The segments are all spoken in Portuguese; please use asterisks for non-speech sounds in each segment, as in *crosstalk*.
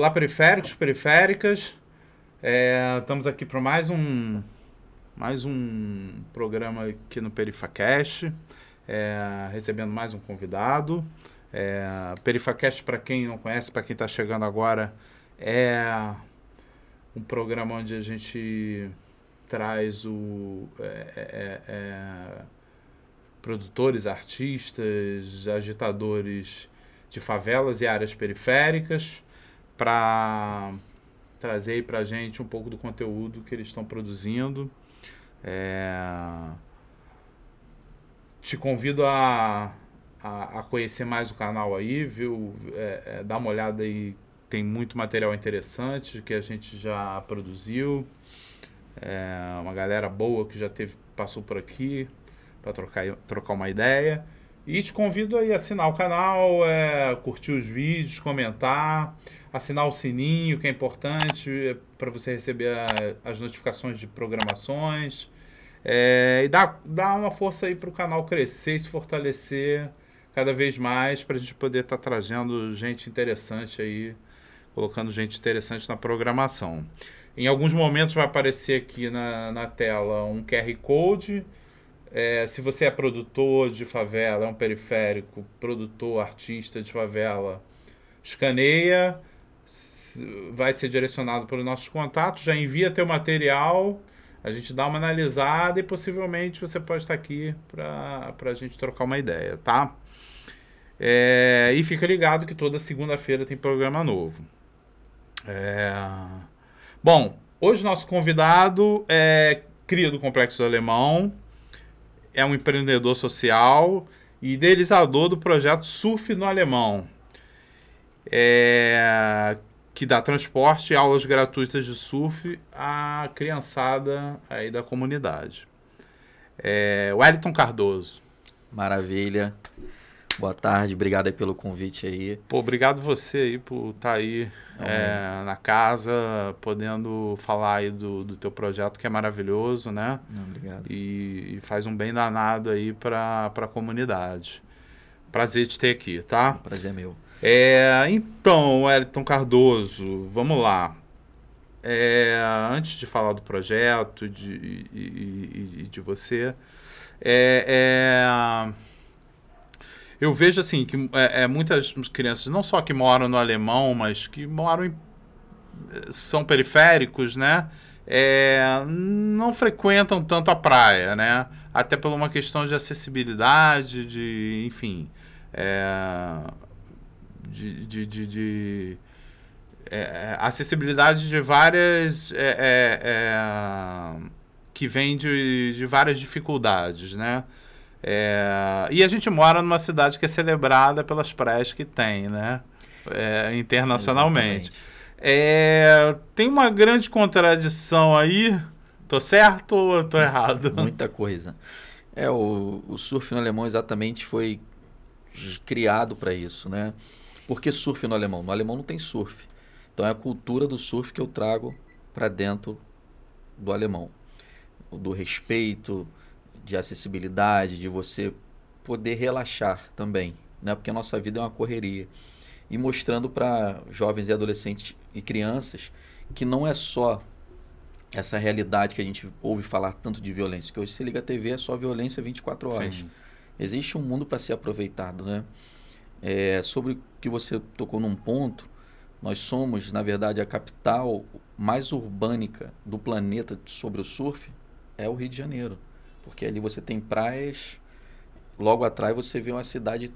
Olá, periféricos, periféricas. É, estamos aqui para mais um mais um programa aqui no Perifacast, é, recebendo mais um convidado. É, Perifacast, para quem não conhece, para quem está chegando agora, é um programa onde a gente traz o é, é, é produtores, artistas, agitadores de favelas e áreas periféricas para trazer para a gente um pouco do conteúdo que eles estão produzindo. É... Te convido a, a, a, conhecer mais o canal aí, viu? É, é, dá uma olhada aí, tem muito material interessante que a gente já produziu. É, uma galera boa que já teve, passou por aqui para trocar, trocar uma ideia. E te convido aí a assinar o canal, é, curtir os vídeos, comentar, assinar o sininho, que é importante é, para você receber a, as notificações de programações. É, e dar, dar uma força aí para o canal crescer e se fortalecer cada vez mais para a gente poder estar tá trazendo gente interessante aí, colocando gente interessante na programação. Em alguns momentos vai aparecer aqui na, na tela um QR Code é, se você é produtor de favela, é um periférico, produtor, artista de favela, escaneia, vai ser direcionado para os nossos contatos, já envia teu material, a gente dá uma analisada e possivelmente você pode estar aqui para a gente trocar uma ideia, tá? É, e fica ligado que toda segunda-feira tem programa novo. É... Bom, hoje nosso convidado é cria do Complexo do Alemão, é um empreendedor social e idealizador do projeto Surf no Alemão, é, que dá transporte e aulas gratuitas de surf à criançada aí da comunidade. É, Wellington Cardoso. Maravilha. Boa tarde, obrigado aí pelo convite aí. Pô, obrigado você aí por estar tá aí é, na casa, podendo falar aí do, do teu projeto que é maravilhoso, né? Não, obrigado. E, e, faz um bem danado aí para a comunidade. Prazer te ter aqui, tá? Prazer é meu. É, então, Wellington Cardoso, vamos lá. É, antes de falar do projeto de, e, e, e de você, é, é eu vejo assim que é, é, muitas crianças, não só que moram no alemão, mas que moram em, são periféricos, né? É, não frequentam tanto a praia, né? Até por uma questão de acessibilidade, de, enfim, é, de, de, de, de é, acessibilidade de várias é, é, é, que vem de, de várias dificuldades, né? É, e a gente mora numa cidade que é celebrada pelas praias que tem, né? É, internacionalmente. É, tem uma grande contradição aí. Tô certo ou tô errado? *laughs* Muita coisa. É, o, o surf no alemão exatamente foi criado para isso, né? Por que surf no alemão? No alemão não tem surf. Então é a cultura do surf que eu trago para dentro do alemão. Do respeito, de acessibilidade, de você poder relaxar também, né? Porque a nossa vida é uma correria. E mostrando para jovens e adolescentes e crianças que não é só essa realidade que a gente ouve falar tanto de violência, que hoje você liga a TV é só violência 24 horas. Sim. Existe um mundo para ser aproveitado, né? É, sobre o que você tocou num ponto, nós somos, na verdade, a capital mais urbânica do planeta sobre o surf é o Rio de Janeiro. Porque ali você tem praias, logo atrás você vê uma cidade,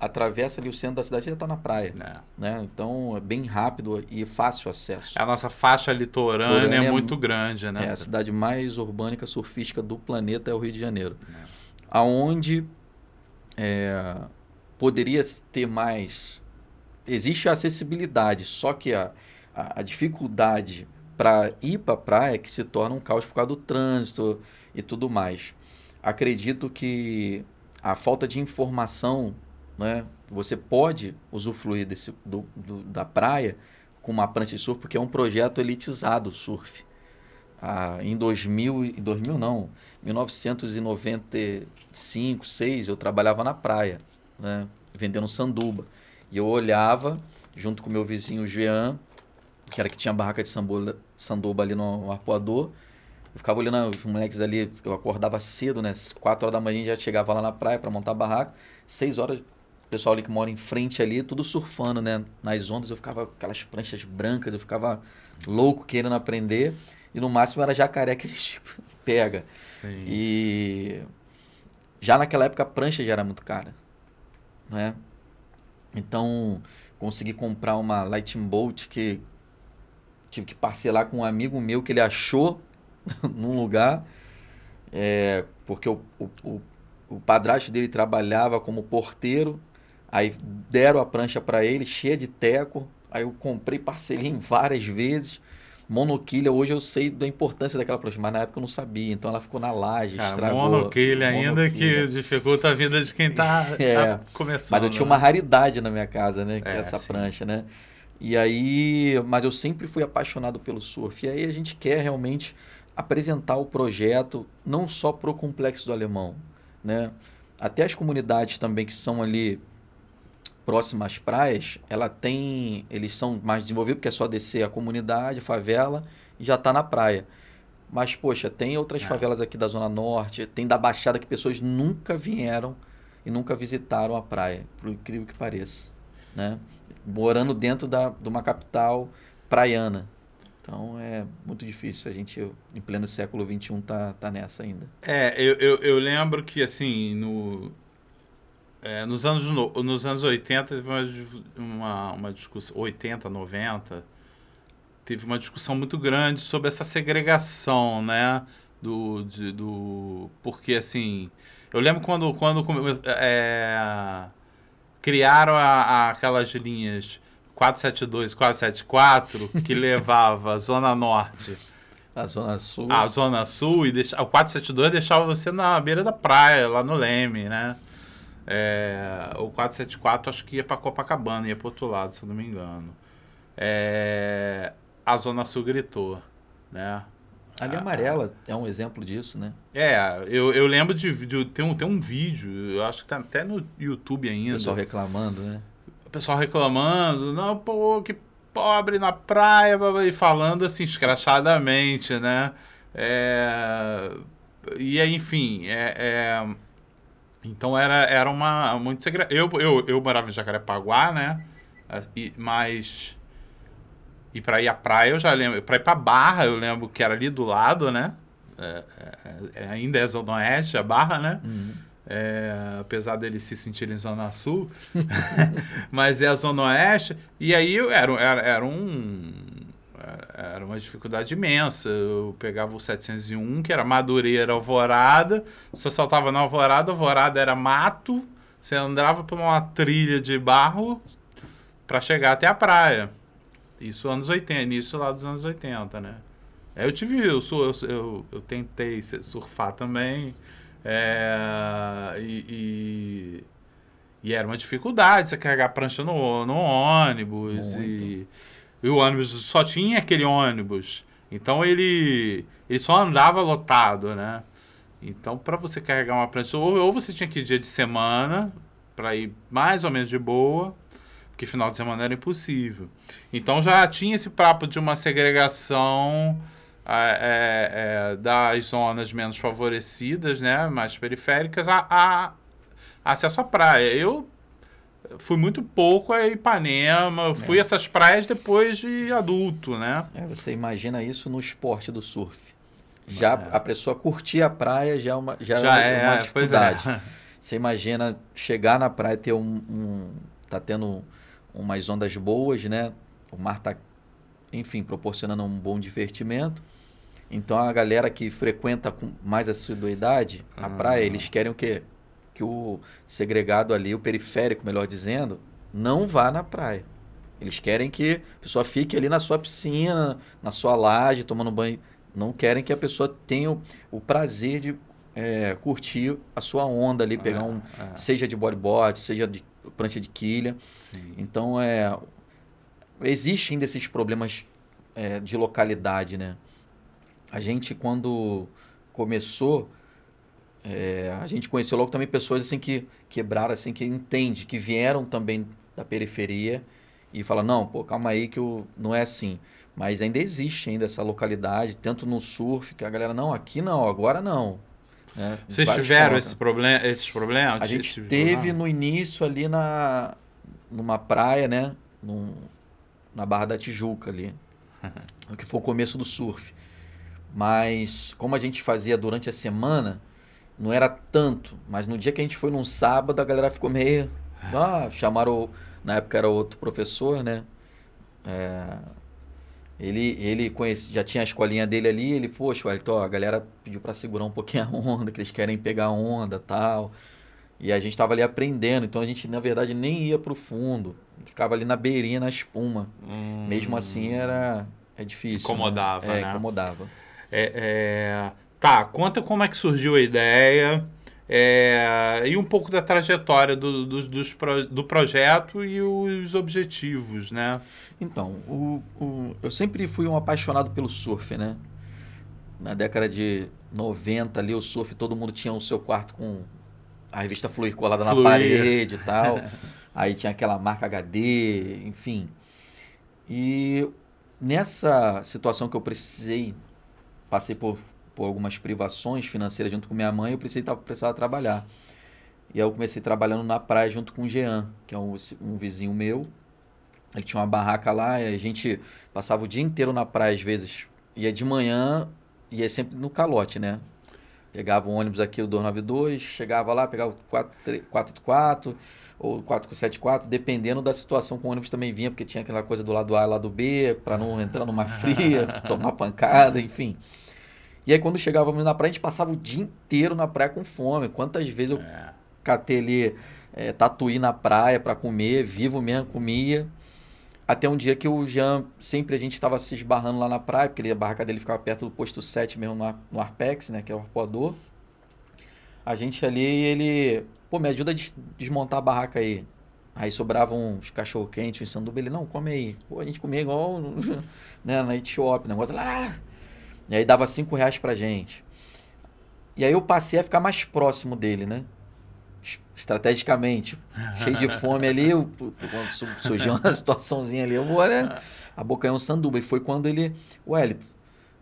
atravessa ali o centro da cidade e já está na praia. É. Né? Então é bem rápido e fácil acesso. A nossa faixa litorânea é, é, muito grande, né? É a cidade mais urbânica surfística do planeta é o Rio de Janeiro. É. Aonde é, poderia ter mais. Existe a acessibilidade, só que a, a, a dificuldade para ir para a praia que se torna um caos por causa do trânsito e tudo mais. Acredito que a falta de informação, né, você pode usufruir desse, do, do, da praia com uma prancha de surf, porque é um projeto elitizado surf. Ah, em 2000, em 2000 não, 1995, 6 eu trabalhava na praia, né, vendendo sanduba. E eu olhava, junto com meu vizinho Jean, que era que tinha a barraca de sambola, sandoba ali no arpoador. Eu ficava olhando os moleques ali, eu acordava cedo, né? 4 horas da manhã já chegava lá na praia para montar barraca. 6 horas, o pessoal ali que mora em frente ali, tudo surfando, né? Nas ondas, eu ficava com aquelas pranchas brancas, eu ficava louco querendo aprender. E no máximo era jacaré que a gente *laughs* pega. Sim. E já naquela época a prancha já era muito cara, né? Então, consegui comprar uma Lightning Bolt que tive que parcelar com um amigo meu que ele achou *laughs* num lugar, é, porque o, o, o, padrasto dele trabalhava como porteiro, aí deram a prancha para ele, cheia de teco, aí eu comprei, parcelei em várias vezes, monoquilha, hoje eu sei da importância daquela prancha, mas na época eu não sabia, então ela ficou na laje, Cara, estragou. monoquilha ainda Monoquilha. que dificulta a vida de quem tá, *laughs* É, tá começando. Mas eu tinha uma né? raridade na minha casa, né? É, essa sim. prancha, né? E aí, mas eu sempre fui apaixonado pelo surf. E aí a gente quer realmente apresentar o projeto não só para o complexo do Alemão, né? Até as comunidades também que são ali próximas às praias, ela tem, eles são mais desenvolvidos porque é só descer a comunidade, a favela e já está na praia. Mas poxa, tem outras É. favelas aqui da zona norte, tem da Baixada que pessoas nunca vieram e nunca visitaram a praia, por incrível que pareça, né? Morando dentro da, de uma capital praiana. Então é muito difícil a gente, em pleno século XXI, tá, tá nessa ainda. É, eu, eu, eu lembro que, assim, no, é, nos, anos, no- nos anos 80 teve uma, uma, discussão, 80, 90, teve uma discussão muito grande sobre essa segregação, né? Do, de- do, porque, assim, eu lembro quando, quando é, criaram a, a- aquelas linhas 472, 474, que levava a Zona Norte A Zona Sul. a Zona Sul e deixa, o 472 deixava você na beira da praia, lá no Leme, né? É, o 474 acho que ia para Copacabana, ia para outro lado, se eu não me engano. É, a Zona Sul gritou, né? A linha amarela é um exemplo disso, né? É, eu, eu lembro de, de tem, um, tem um vídeo, eu acho que tá até no YouTube O ainda. pessoal reclamando, né? Pessoal reclamando, não, pô, que pobre na praia, e falando assim, escrachadamente, né? É, e enfim, é, é, então era, era uma muito segre... eu, eu, eu morava em Jacarepaguá, né? E, mas e para ir à praia eu já lembro, para ir para Barra eu lembro que era ali do lado, né? É, é, é, ainda é Zona Oeste, a Barra, né? Uhum. É, apesar dele se sentir em Zona Sul, *laughs* mas é a Zona Oeste, e aí era, era, era um era uma dificuldade imensa. Eu pegava o 701, que era Madureira, Alvorada, você saltava na Alvorada, Alvorada era mato, você andava por uma trilha de barro para chegar até a praia. Isso anos 80, início lá dos anos 80, né? Aí eu tive, eu, eu, eu, eu tentei surfar também, é, e, e, e era uma dificuldade você carregar a prancha no, no ônibus, e, e o ônibus só tinha aquele ônibus, então ele, ele só andava lotado, né? Então, para você carregar uma prancha, ou, ou você tinha que ir dia de semana, para ir mais ou menos de boa, porque final de semana era impossível. Então já tinha esse papo de uma segregação é, é, é, das zonas menos favorecidas, né, mais periféricas, a, a acesso à praia. Eu fui muito pouco a Ipanema, eu fui a essas praias depois de adulto, né? É, você imagina isso no esporte do surf. Já É. a pessoa curtir a praia já é uma, já Já é uma é, pois é. dificuldade. *laughs* Você imagina chegar na praia e ter um, um. tá tendo umas ondas boas, né? O mar tá, enfim, proporcionando um bom divertimento. Então a galera que frequenta com mais assiduidade a Ah. praia, eles querem o quê? Que o segregado ali, o periférico, melhor dizendo, não vá na praia. Eles querem que a pessoa fique ali na sua piscina, na sua laje, tomando banho. Não querem que a pessoa tenha o, o prazer de é, curtir a sua onda ali, pegar um, É, seja de bodyboard, seja de prancha de quilha. sim. Então, é, existe ainda esses problemas é, de localidade, né? A gente, quando começou, é, a gente conheceu logo também pessoas assim que quebraram, assim, que entende, que vieram também da periferia e fala, não, pô, calma aí que eu, não é assim. Mas ainda existe ainda essa localidade, tanto no surf, que a galera, não, aqui não, agora não. Né? Vocês tiveram esse problem esses problemas? A gente teve problema? no início ali na numa praia, né? Num, na Barra da Tijuca ali. *laughs* que foi o começo do surf. Mas como a gente fazia durante a semana, não era tanto. Mas no dia que a gente foi num sábado, a galera ficou meio. Ah, chamaram. Na época era outro professor, né? É, ele, ele conhece, já tinha a escolinha dele ali, ele, poxa, Wellington, a galera pediu para segurar um pouquinho a onda, que eles querem pegar a onda tal. E a gente estava ali aprendendo, então a gente, na verdade, nem ia pro fundo. Ficava ali na beirinha, na espuma. Hum, Mesmo assim, era é difícil. Incomodava, né? É, né? incomodava. É, é... Tá, conta como é que surgiu a ideia é, e um pouco da trajetória do, do, dos do projeto e os objetivos, né? Então, o, o, eu sempre fui um apaixonado pelo surf, né? Na década de 90 ali, o surf, todo mundo tinha o seu quarto com a revista Fluir colada Fluir. na parede e *laughs* tal. Aí tinha aquela marca HD, enfim. E nessa situação que eu precisei, passei por por algumas privações financeiras junto com minha mãe, eu precisei, precisava trabalhar. E aí eu comecei trabalhando na praia junto com o Jean, que é um, um vizinho meu. Ele tinha uma barraca lá e a gente passava o dia inteiro na praia, às vezes. Ia de manhã, ia sempre no calote, né? Pegava um ônibus aqui, o 292, chegava lá, pegava o 484 ou 474, dependendo da situação que o ônibus também vinha, porque tinha aquela coisa do lado A e lado B, para não entrar numa fria, *laughs* tomar pancada, enfim. E aí quando chegávamos na praia, a gente passava o dia inteiro na praia com fome. Quantas vezes eu é. catei ali é, tatuí na praia para comer, vivo mesmo, comia. Até um dia que o Jean, sempre a gente estava se esbarrando lá na praia, porque a barraca dele ficava perto do posto 7 mesmo no, no Arpex, né, que é o arpoador. A gente ali, ele, pô, me ajuda a des desmontar a barraca aí. Aí sobravam uns cachorro quente, um sanduba, ele, não, come aí. Pô, a gente comia igual *laughs* né, na Etiópia, negócio lá, ah, e aí dava cinco reais pra gente. E aí eu passei a ficar mais próximo dele, né? Estrategicamente. *laughs* Cheio de fome ali, eu, surgiu uma *laughs* situaçãozinha ali, eu vou, né? Abocanhar um sanduba. E foi quando ele. O Elito,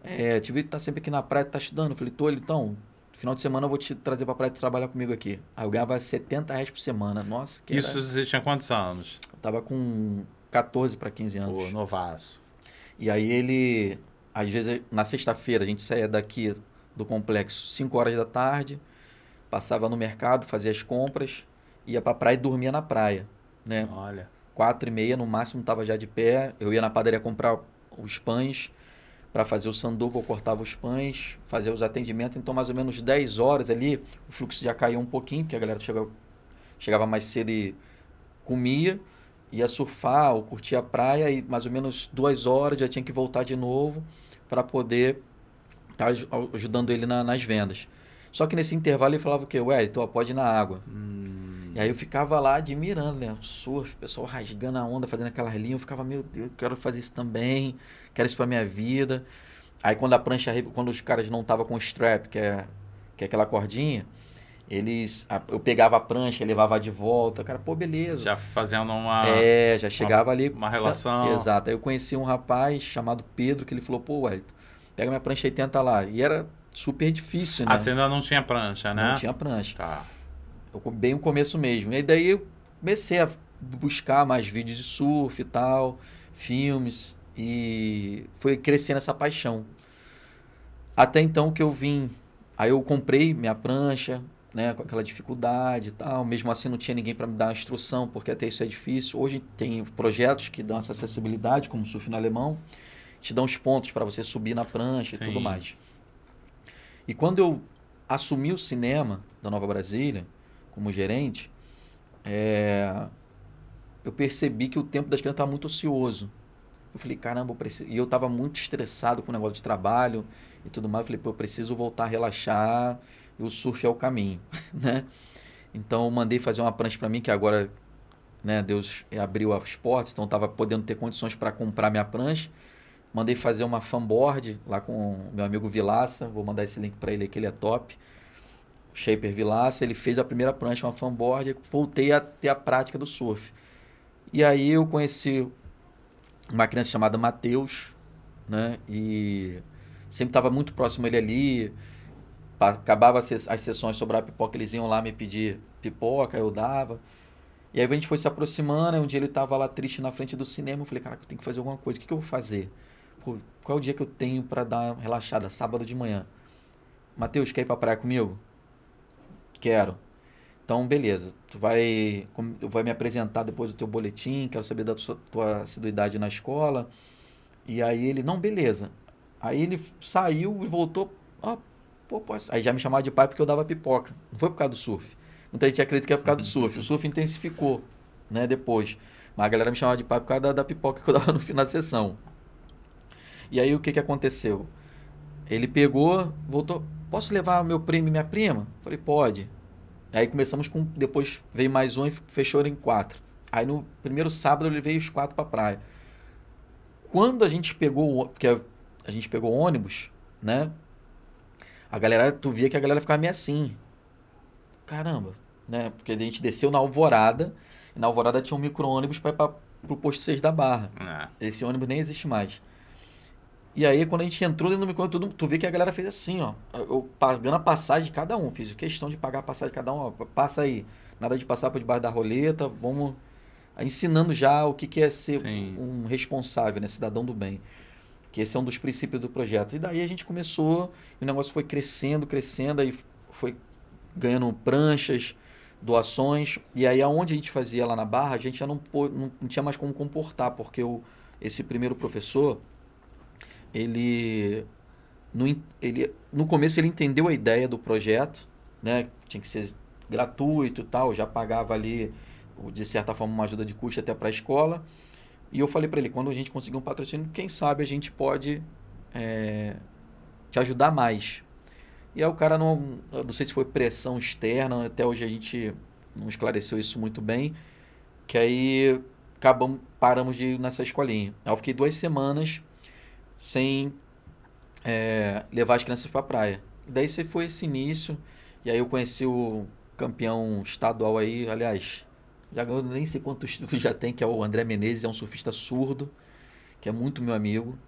é, te vi que tá sempre aqui na praia, tá estudando. Eu falei, tô, então, final de semana eu vou te trazer pra praia trabalhar comigo aqui. Aí eu ganhava 70 reais por semana. Nossa, que Isso era... você tinha quantos anos? Eu tava com 14 para 15 anos. Pô, novaço. E aí ele às vezes, na sexta-feira, a gente saía daqui do complexo 5 horas da tarde, passava no mercado, fazia as compras, ia para a praia e dormia na praia. Né? Olha. Quatro e meia, no máximo, estava já de pé. Eu ia na padaria comprar os pães para fazer o sanduba, eu cortava os pães, fazia os atendimentos. Então, mais ou menos 10 horas ali, o fluxo já caía um pouquinho, porque a galera chegava, chegava mais cedo e comia ia surfar ou curtir a praia e mais ou menos duas horas já tinha que voltar de novo para poder estar tá ajudando ele na, nas vendas. Só que nesse intervalo ele falava o quê? Ué, então pode ir na água. Hum. E aí eu ficava lá admirando, né? O surf, o pessoal rasgando a onda, fazendo aquela linha. Eu ficava, meu Deus, eu quero fazer isso também. Quero isso pra minha vida. Aí quando a prancha, quando os caras não estavam com strap, que é, que é aquela cordinha, eles eu pegava a prancha, levava de volta, cara, pô, beleza. Já fazendo uma É, já chegava uma, ali uma relação. exato. Aí eu conheci um rapaz chamado Pedro que ele falou: "Pô, Wellington, pega minha prancha e tenta lá". E era super difícil, né? Ah, você ainda não tinha prancha, né? Não tinha prancha. Tá. Eu, bem no começo mesmo. E daí eu comecei a buscar mais vídeos de surf e tal, filmes e foi crescendo essa paixão. Até então que eu vim, aí eu comprei minha prancha, né, com aquela dificuldade e tal. Mesmo assim, não tinha ninguém para me dar instrução, porque até isso é difícil. Hoje tem projetos que dão essa acessibilidade, como o surf no alemão, te dão os pontos para você subir na prancha Sim. e tudo mais. E quando eu assumi o cinema da Nova Brasília, como gerente, é, eu percebi que o tempo das crianças estava muito ocioso. Eu falei, caramba, eu preciso... E eu estava muito estressado com o negócio de trabalho e tudo mais. Eu falei, pô, eu preciso voltar a relaxar e o surf é o caminho, *laughs* né? Então eu mandei fazer uma prancha para mim que agora, né, Deus abriu as portas, então estava podendo ter condições para comprar minha prancha. Mandei fazer uma fanboard lá com meu amigo Vilaça, vou mandar esse link para ele aqui, ele é top. Shaper Vilaça, ele fez a primeira prancha, uma fanboard, voltei a ter a prática do surf. E aí eu conheci uma criança chamada Matheus, né? E sempre estava muito próximo ele ali. Acabava as sessões, sobrar pipoca, eles iam lá me pedir pipoca, eu dava. E aí a gente foi se aproximando, aí um dia ele estava lá triste na frente do cinema, eu falei, cara, eu tenho que fazer alguma coisa, o que, que eu vou fazer? Pô, qual é o dia que eu tenho para dar uma relaxada? Sábado de manhã. Matheus, quer ir pra praia comigo? Quero. Então, beleza. Tu vai, vai me apresentar depois do teu boletim, quero saber da tua, tua assiduidade na escola. E aí ele, não, beleza. Aí ele saiu e voltou. Ah, pô, pô. Aí já me chamava de pai porque eu dava pipoca. Não foi por causa do surf. Muita gente acredita que é por causa do surf. O surf intensificou, né, depois. Mas a galera me chamava de pai por causa da, da pipoca que eu *laughs* dava no final da sessão. E aí o que, que aconteceu? Ele pegou, voltou, posso levar meu primo e minha prima? Falei, pode. Aí começamos com, depois veio mais um e fechou em quatro. Aí no primeiro sábado ele veio os quatro para praia. Quando a gente pegou, porque a gente pegou ônibus, né? A galera, tu via que a galera ficava meio assim. Caramba, né? Porque a gente desceu na Alvorada, e na Alvorada tinha um micro-ônibus para ir para o posto 6 da Barra. É. Esse ônibus nem existe mais. E aí, quando a gente entrou dentro do micro tu vê que a galera fez assim, ó. Eu pagando a passagem de cada um. Fiz questão de pagar a passagem de cada um, ó. Passa aí. Nada de passar por debaixo da roleta. Vamos ensinando já o que, que é ser Sim. um responsável, né? Cidadão do bem. Que esse é um dos princípios do projeto. E daí a gente começou, o negócio foi crescendo, crescendo, aí foi ganhando pranchas, doações. E aí, aonde a gente fazia lá na Barra, a gente já não, não, não tinha mais como comportar, porque o, esse primeiro professor ele no, ele no começo ele entendeu a ideia do projeto, né? Tinha que ser gratuito e tal, já pagava ali de certa forma uma ajuda de custo até para a escola. E eu falei para ele, quando a gente conseguir um patrocínio, quem sabe a gente pode é, te ajudar mais. E aí o cara não, não sei se foi pressão externa, até hoje a gente não esclareceu isso muito bem, que aí acabamos, paramos de ir nessa escolinha. Aí eu fiquei duas semanas sem é, levar as crianças para a praia. Daí você foi esse início, e aí eu conheci o campeão estadual aí, aliás, já eu nem sei quantos títulos já tem, que é o André Menezes, é um surfista surdo, que é muito meu amigo.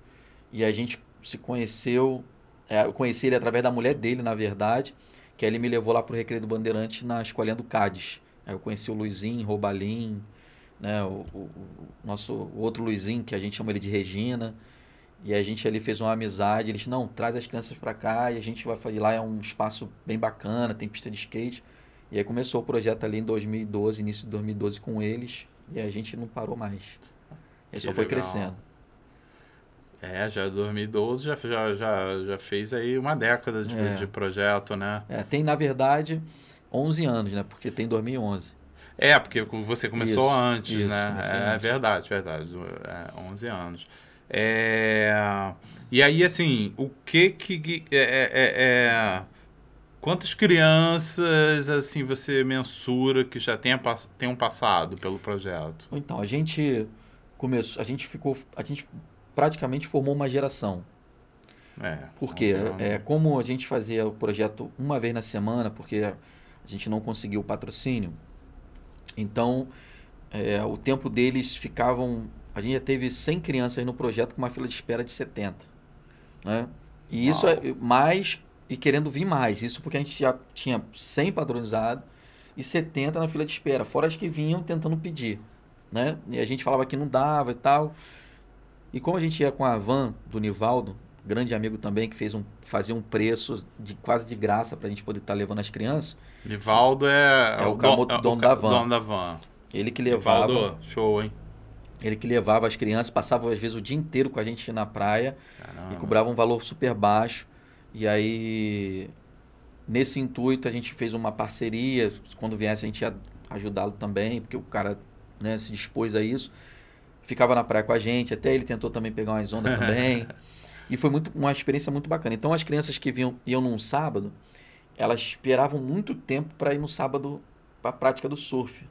E a gente se conheceu, é, eu conheci ele através da mulher dele, na verdade, que ele me levou lá pro Recreio do Bandeirante na escolinha do Cádiz. Aí eu conheci o Luizinho, Robalim, né, o, o, o nosso outro Luizinho, que a gente chama ele de Regina. E a gente ali fez uma amizade. Eles, não, traz as crianças para cá e a gente vai fazer lá. É um espaço bem bacana, tem pista de skate. E aí começou o projeto ali em 2012, início de 2012 com eles. E a gente não parou mais. E só foi crescendo. É, já 2012 já, já, já, já fez aí uma década de, é. de projeto, né? É, tem na verdade 11 anos, né? Porque tem 2011. É, porque você começou isso, antes, isso, né? É, antes. verdade, verdade. É, 11 anos. É, e aí, assim, o que que... É, é, é, é, quantas crianças, assim, você mensura que já tenha, tenham passado pelo projeto? Então, a gente começou... A gente ficou... A gente praticamente formou uma geração. É, porque é, como a gente fazia o projeto uma vez na semana, porque a gente não conseguiu o patrocínio, então é, o tempo deles ficavam a gente já teve 100 crianças no projeto com uma fila de espera de 70. Né? E Uau. isso é mais e querendo vir mais. Isso porque a gente já tinha 100 padronizados e 70 na fila de espera, fora as que vinham tentando pedir. Né? E a gente falava que não dava e tal. E como a gente ia com a van do Nivaldo, grande amigo também, que fez um, fazia um preço de quase de graça para a gente poder estar tá levando as crianças. Nivaldo é, é o, dono, dono, da van. dono da van. Ele que levava. Nivaldo, show, hein? Ele que levava as crianças, passava às vezes o dia inteiro com a gente na praia Caramba. e cobrava um valor super baixo. E aí, nesse intuito, a gente fez uma parceria. Quando viesse, a gente ia ajudá-lo também, porque o cara né, se dispôs a isso. Ficava na praia com a gente, até ele tentou também pegar umas ondas também. *laughs* e foi muito, uma experiência muito bacana. Então, as crianças que vinham, iam num sábado, elas esperavam muito tempo para ir no sábado para a prática do surf.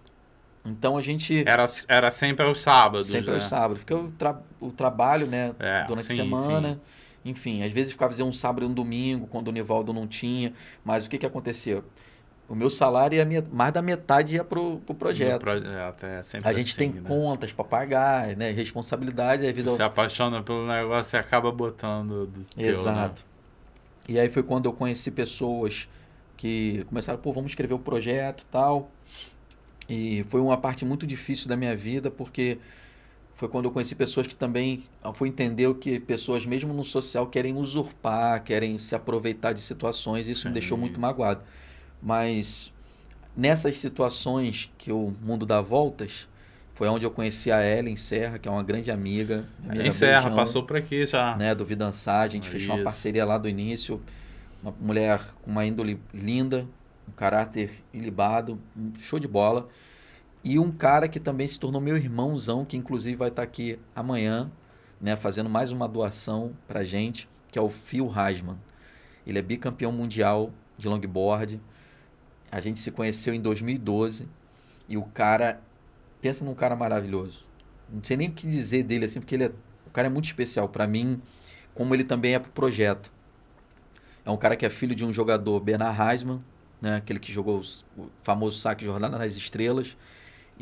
Então a gente. Era, era sempre aos sábados. Sempre né? aos sábados. Porque o, tra o trabalho, né? É, durante sim, a semana. Sim. Enfim, às vezes ficava um sábado e um domingo, quando o Nivaldo não tinha. Mas o que, que aconteceu? o meu salário ia mais da metade ia pro, pro projeto. projeto é sempre a gente assim, tem né? contas para pagar, né? Responsabilidades. Aí vida... Você se apaixona pelo negócio e acaba botando do teu, né? Exato. Né? E aí foi quando eu conheci pessoas que começaram, pô, vamos escrever o projeto e tal. E foi uma parte muito difícil da minha vida, porque foi quando eu conheci pessoas que também foi entender que pessoas mesmo no social querem usurpar, querem se aproveitar de situações, isso me deixou muito magoado. Mas nessas situações que o mundo dá voltas, foi onde eu conheci a Ellen Serra, que é uma grande amiga. Ellen Serra, beijão, passou por aqui já. Né, do Vidançar, a gente isso. fechou uma parceria lá do início. Uma mulher com uma índole linda, um caráter ilibado, um show de bola. E um cara que também se tornou meu irmãozão, que inclusive vai estar aqui amanhã, né, fazendo mais uma doação pra gente, que é o Phil Heisman. Ele é bicampeão mundial de longboard. A gente se conheceu em 2012 e o cara, pensa num cara maravilhoso. Não sei nem o que dizer dele assim, porque ele é, o cara é muito especial para mim, como ele também é pro projeto. É um cara que é filho de um jogador, Bernard Heisman, né, aquele que jogou o famoso saque Jornada nas Estrelas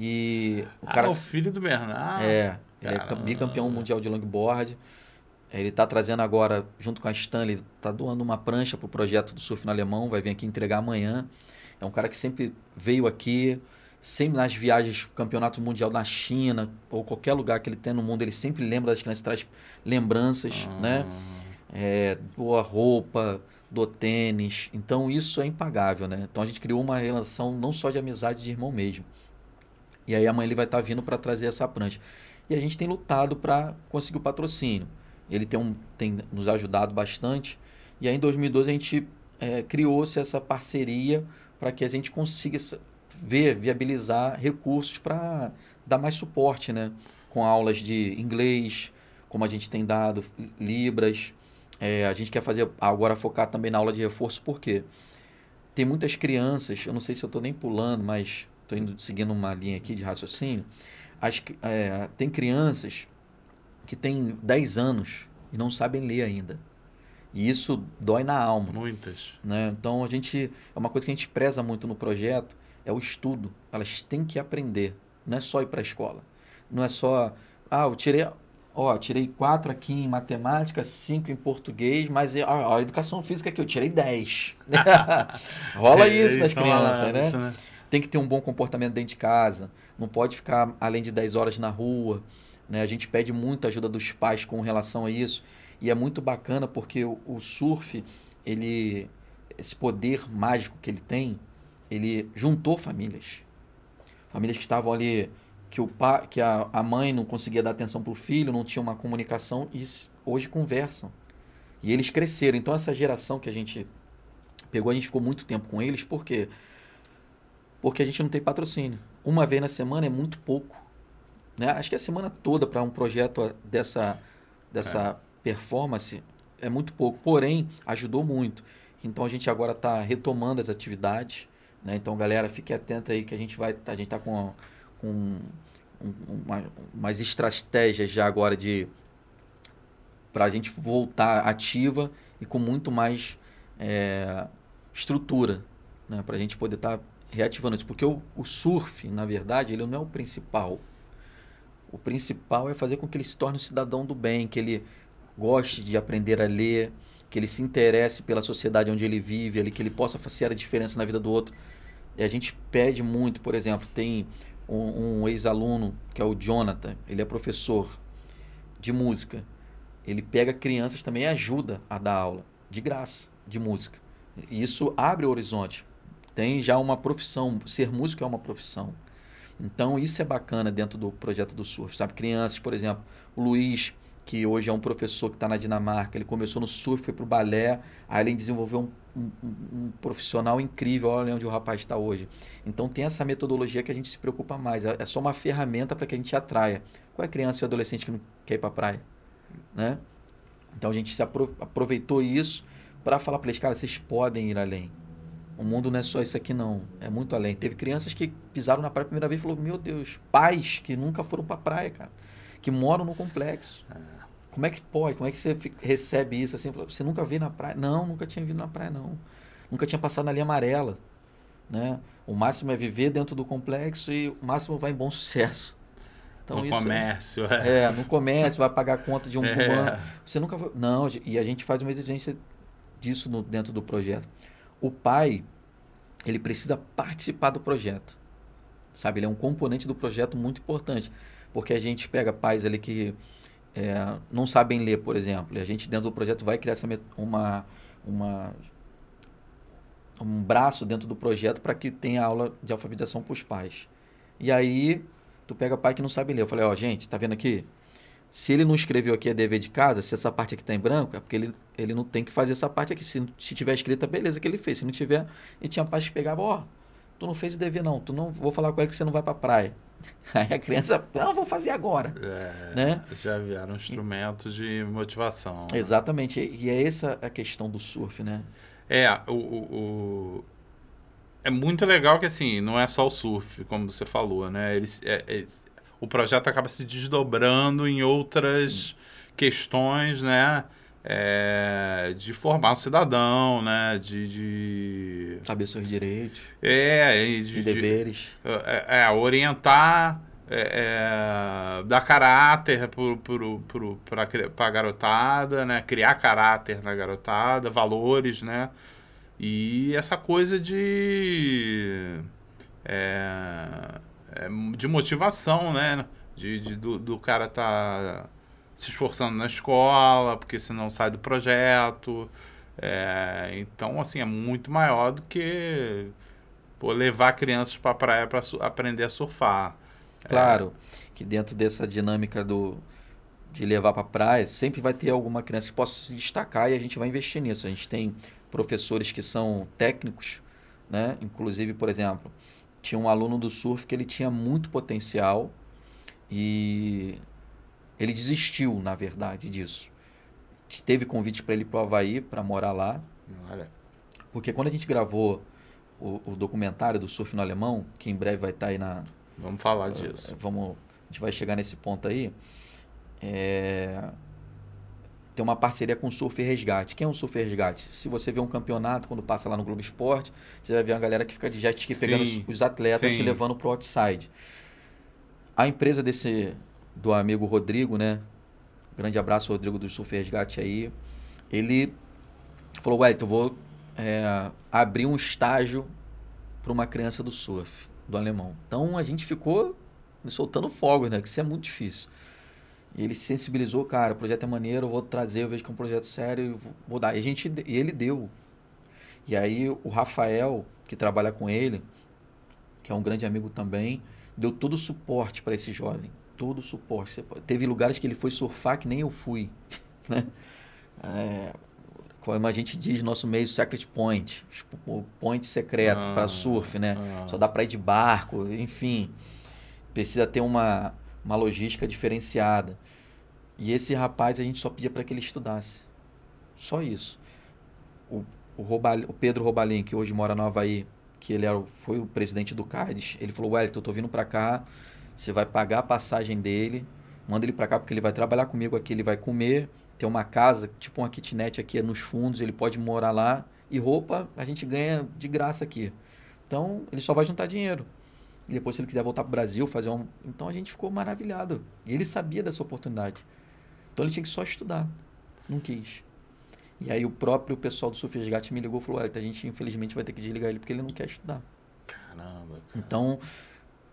e o ah, cara. o filho do Bernard. É, ele é bicampeão mundial de longboard. Ele está trazendo agora, junto com a Stanley, está doando uma prancha para o projeto do surf no alemão, vai vir aqui entregar amanhã. É um cara que sempre veio aqui, sempre nas viagens, campeonato mundial na China, ou qualquer lugar que ele tem no mundo, ele sempre lembra das crianças, traz lembranças, ah. né? É, doa roupa, do tênis. Então isso é impagável, né? Então a gente criou uma relação não só de amizade, de irmão mesmo. E aí amanhã ele vai estar tá vindo para trazer essa prancha. E a gente tem lutado para conseguir o patrocínio. Ele tem, um, tem nos ajudado bastante. E aí em 2012 a gente é, criou-se essa parceria para que a gente consiga ver, viabilizar recursos para dar mais suporte, né? Com aulas de inglês, como a gente tem dado, Libras. É, a gente quer fazer agora focar também na aula de reforço, porque tem muitas crianças, eu não sei se eu estou nem pulando, mas estou indo seguindo uma linha aqui de raciocínio. As, é, tem crianças que têm 10 anos e não sabem ler ainda. E isso dói na alma. Muitas. Né? Então a gente. É uma coisa que a gente preza muito no projeto, é o estudo. Elas têm que aprender. Não é só ir para a escola. Não é só. Ah, eu tirei. Ó, tirei quatro aqui em matemática, cinco em português, mas ó, a educação física aqui eu tirei 10. *laughs* Rola *laughs* é, isso nas crianças, né? Isso, né? Tem que ter um bom comportamento dentro de casa, não pode ficar além de 10 horas na rua. Né? A gente pede muita ajuda dos pais com relação a isso. E é muito bacana porque o, o surf, ele esse poder mágico que ele tem, ele juntou famílias. Famílias que estavam ali, que, o pa, que a, a mãe não conseguia dar atenção para o filho, não tinha uma comunicação, e hoje conversam. E eles cresceram. Então, essa geração que a gente pegou, a gente ficou muito tempo com eles, porque quê? Porque a gente não tem patrocínio. Uma vez na semana é muito pouco. Né? Acho que a semana toda para um projeto dessa, dessa é. performance é muito pouco. Porém, ajudou muito. Então a gente agora está retomando as atividades. Né? Então, galera, fique atenta aí que a gente vai. A gente está com, com uma, umas estratégias já agora de para a gente voltar ativa e com muito mais é, estrutura, né? para a gente poder estar tá reativando isso. Porque o, o surf, na verdade, ele não é o principal. O principal é fazer com que ele se torne um cidadão do bem, que ele goste de aprender a ler, que ele se interesse pela sociedade onde ele vive, ali, que ele possa fazer a diferença na vida do outro. E a gente pede muito, por exemplo, tem um, um ex-aluno que é o Jonathan, ele é professor de música. Ele pega crianças também e ajuda a dar aula, de graça, de música. E isso abre o horizonte tem já uma profissão, ser músico é uma profissão. Então isso é bacana dentro do projeto do surf, sabe? Crianças, por exemplo, o Luiz, que hoje é um professor que está na Dinamarca, ele começou no surf, foi para o balé, aí ele desenvolveu um, um, um, profissional incrível, olha onde o rapaz está hoje. Então tem essa metodologia que a gente se preocupa mais, é, é só uma ferramenta para que a gente atraia. Qual é a criança e adolescente que não quer ir para a praia? Né? Então a gente se aproveitou isso para falar para eles, cara, vocês podem ir além. O mundo não é só isso aqui, não. É muito além. Teve crianças que pisaram na praia a primeira vez e falaram: Meu Deus, pais que nunca foram para a praia, cara. Que moram no complexo. É. Como é que pode? Como é que você recebe isso assim? Você nunca veio na praia? Não, nunca tinha vindo na praia, não. Nunca tinha passado na linha amarela. né? O máximo é viver dentro do complexo e o máximo vai em bom sucesso. Então, no isso é comércio, é, é. no comércio, vai pagar a conta de um *laughs* é. Você nunca. Não, e a gente faz uma exigência disso no, dentro do projeto. O pai, ele precisa participar do projeto. Sabe? Ele é um componente do projeto muito importante. Porque a gente pega pais ali que é, não sabem ler, por exemplo, e a gente dentro do projeto vai criar essa uma, uma um braço dentro do projeto para que tenha aula de alfabetização para os pais. E aí tu pega pai que não sabe ler. Eu falei, ó, gente, tá vendo aqui? Se ele não escreveu aqui é dever de casa, se essa parte aqui está em branco, é porque ele, ele não tem que fazer essa parte aqui. Se, se tiver escrita, beleza que ele fez. Se não tiver, e tinha pais que pegavam, ó, oh, tu não fez o dever não, tu não, vou falar com ele que você não vai para praia. *laughs* Aí a criança, não, vou fazer agora. É, né? Já vieram instrumentos de motivação. Né? Exatamente. E é essa a questão do surf, né? É, o, o, o, é muito legal que assim, não é só o surf, como você falou, né? Eles, é, é, o projeto acaba se desdobrando em outras Sim. questões, né? É, de formar um cidadão, né? De, de... saber seus direitos é, e, de, deveres, de, é, é, orientar, é, é, dar caráter para a garotada, né? Criar caráter na garotada, valores, né? E essa coisa de é, de motivação, né? De, de do, do cara tá se esforçando na escola, porque senão sai do projeto. É, então, assim, é muito maior do que pô, levar crianças para a praia para aprender a surfar. Claro, é. que dentro dessa dinâmica do de levar para a praia, sempre vai ter alguma criança que possa se destacar e a gente vai investir nisso. A gente tem professores que são técnicos, né? Inclusive, por exemplo, tinha um aluno do surf que ele tinha muito potencial e ele desistiu, na verdade, disso. Teve convite para ele para o Havaí, para morar lá. Olha. Porque quando a gente gravou o, o, documentário do surf no alemão, que em breve vai estar tá aí na. Vamos falar disso. Uh, vamos, a gente vai chegar nesse ponto aí. É, tem uma parceria com o Surf Resgate. Quem é o Surf Resgate? Se você vê um campeonato, quando passa lá no Globo Esporte, você vai ver uma galera que fica de jet ski pegando os, os atletas sim. e levando para o outside. A empresa desse do amigo Rodrigo, né? Grande abraço, Rodrigo do Surf Resgate aí. Ele falou, Wellington, eu vou é, abrir um estágio para uma criança do surf, do alemão. Então a gente ficou soltando fogos, né? Que isso é muito difícil. E ele se sensibilizou, cara, o projeto é maneiro, eu vou trazer, eu vejo que é um projeto sério e vou dar. E, a gente, e ele deu. E aí o Rafael, que trabalha com ele, que é um grande amigo também, deu todo o suporte para esse jovem. Todo o suporte. Teve lugares que ele foi surfar que nem eu fui. *laughs* Né? É, como a gente diz nosso meio Secret Point, tipo, o point secreto ah, para surf, né? Ah. Só dá para ir de barco, enfim. Precisa ter uma, uma logística diferenciada. E esse rapaz a gente só pedia para que ele estudasse. Só isso. O, o, o Pedro Robalim, que hoje mora no Havaí, que ele era, foi o presidente do CADES, ele falou, Wellington, eu tô vindo para cá, você vai pagar a passagem dele, manda ele para cá porque ele vai trabalhar comigo aqui, ele vai comer, tem uma casa, tipo uma kitnet aqui nos fundos, ele pode morar lá, e roupa a gente ganha de graça aqui. Então, ele só vai juntar dinheiro. E depois, se ele quiser voltar para o Brasil, fazer um. Então a gente ficou maravilhado. E ele sabia dessa oportunidade. Então ele tinha que só estudar. Não quis. E aí o próprio pessoal do Surf Resgate me ligou e falou: a gente infelizmente vai ter que desligar ele porque ele não quer estudar. Caramba. Cara. Então,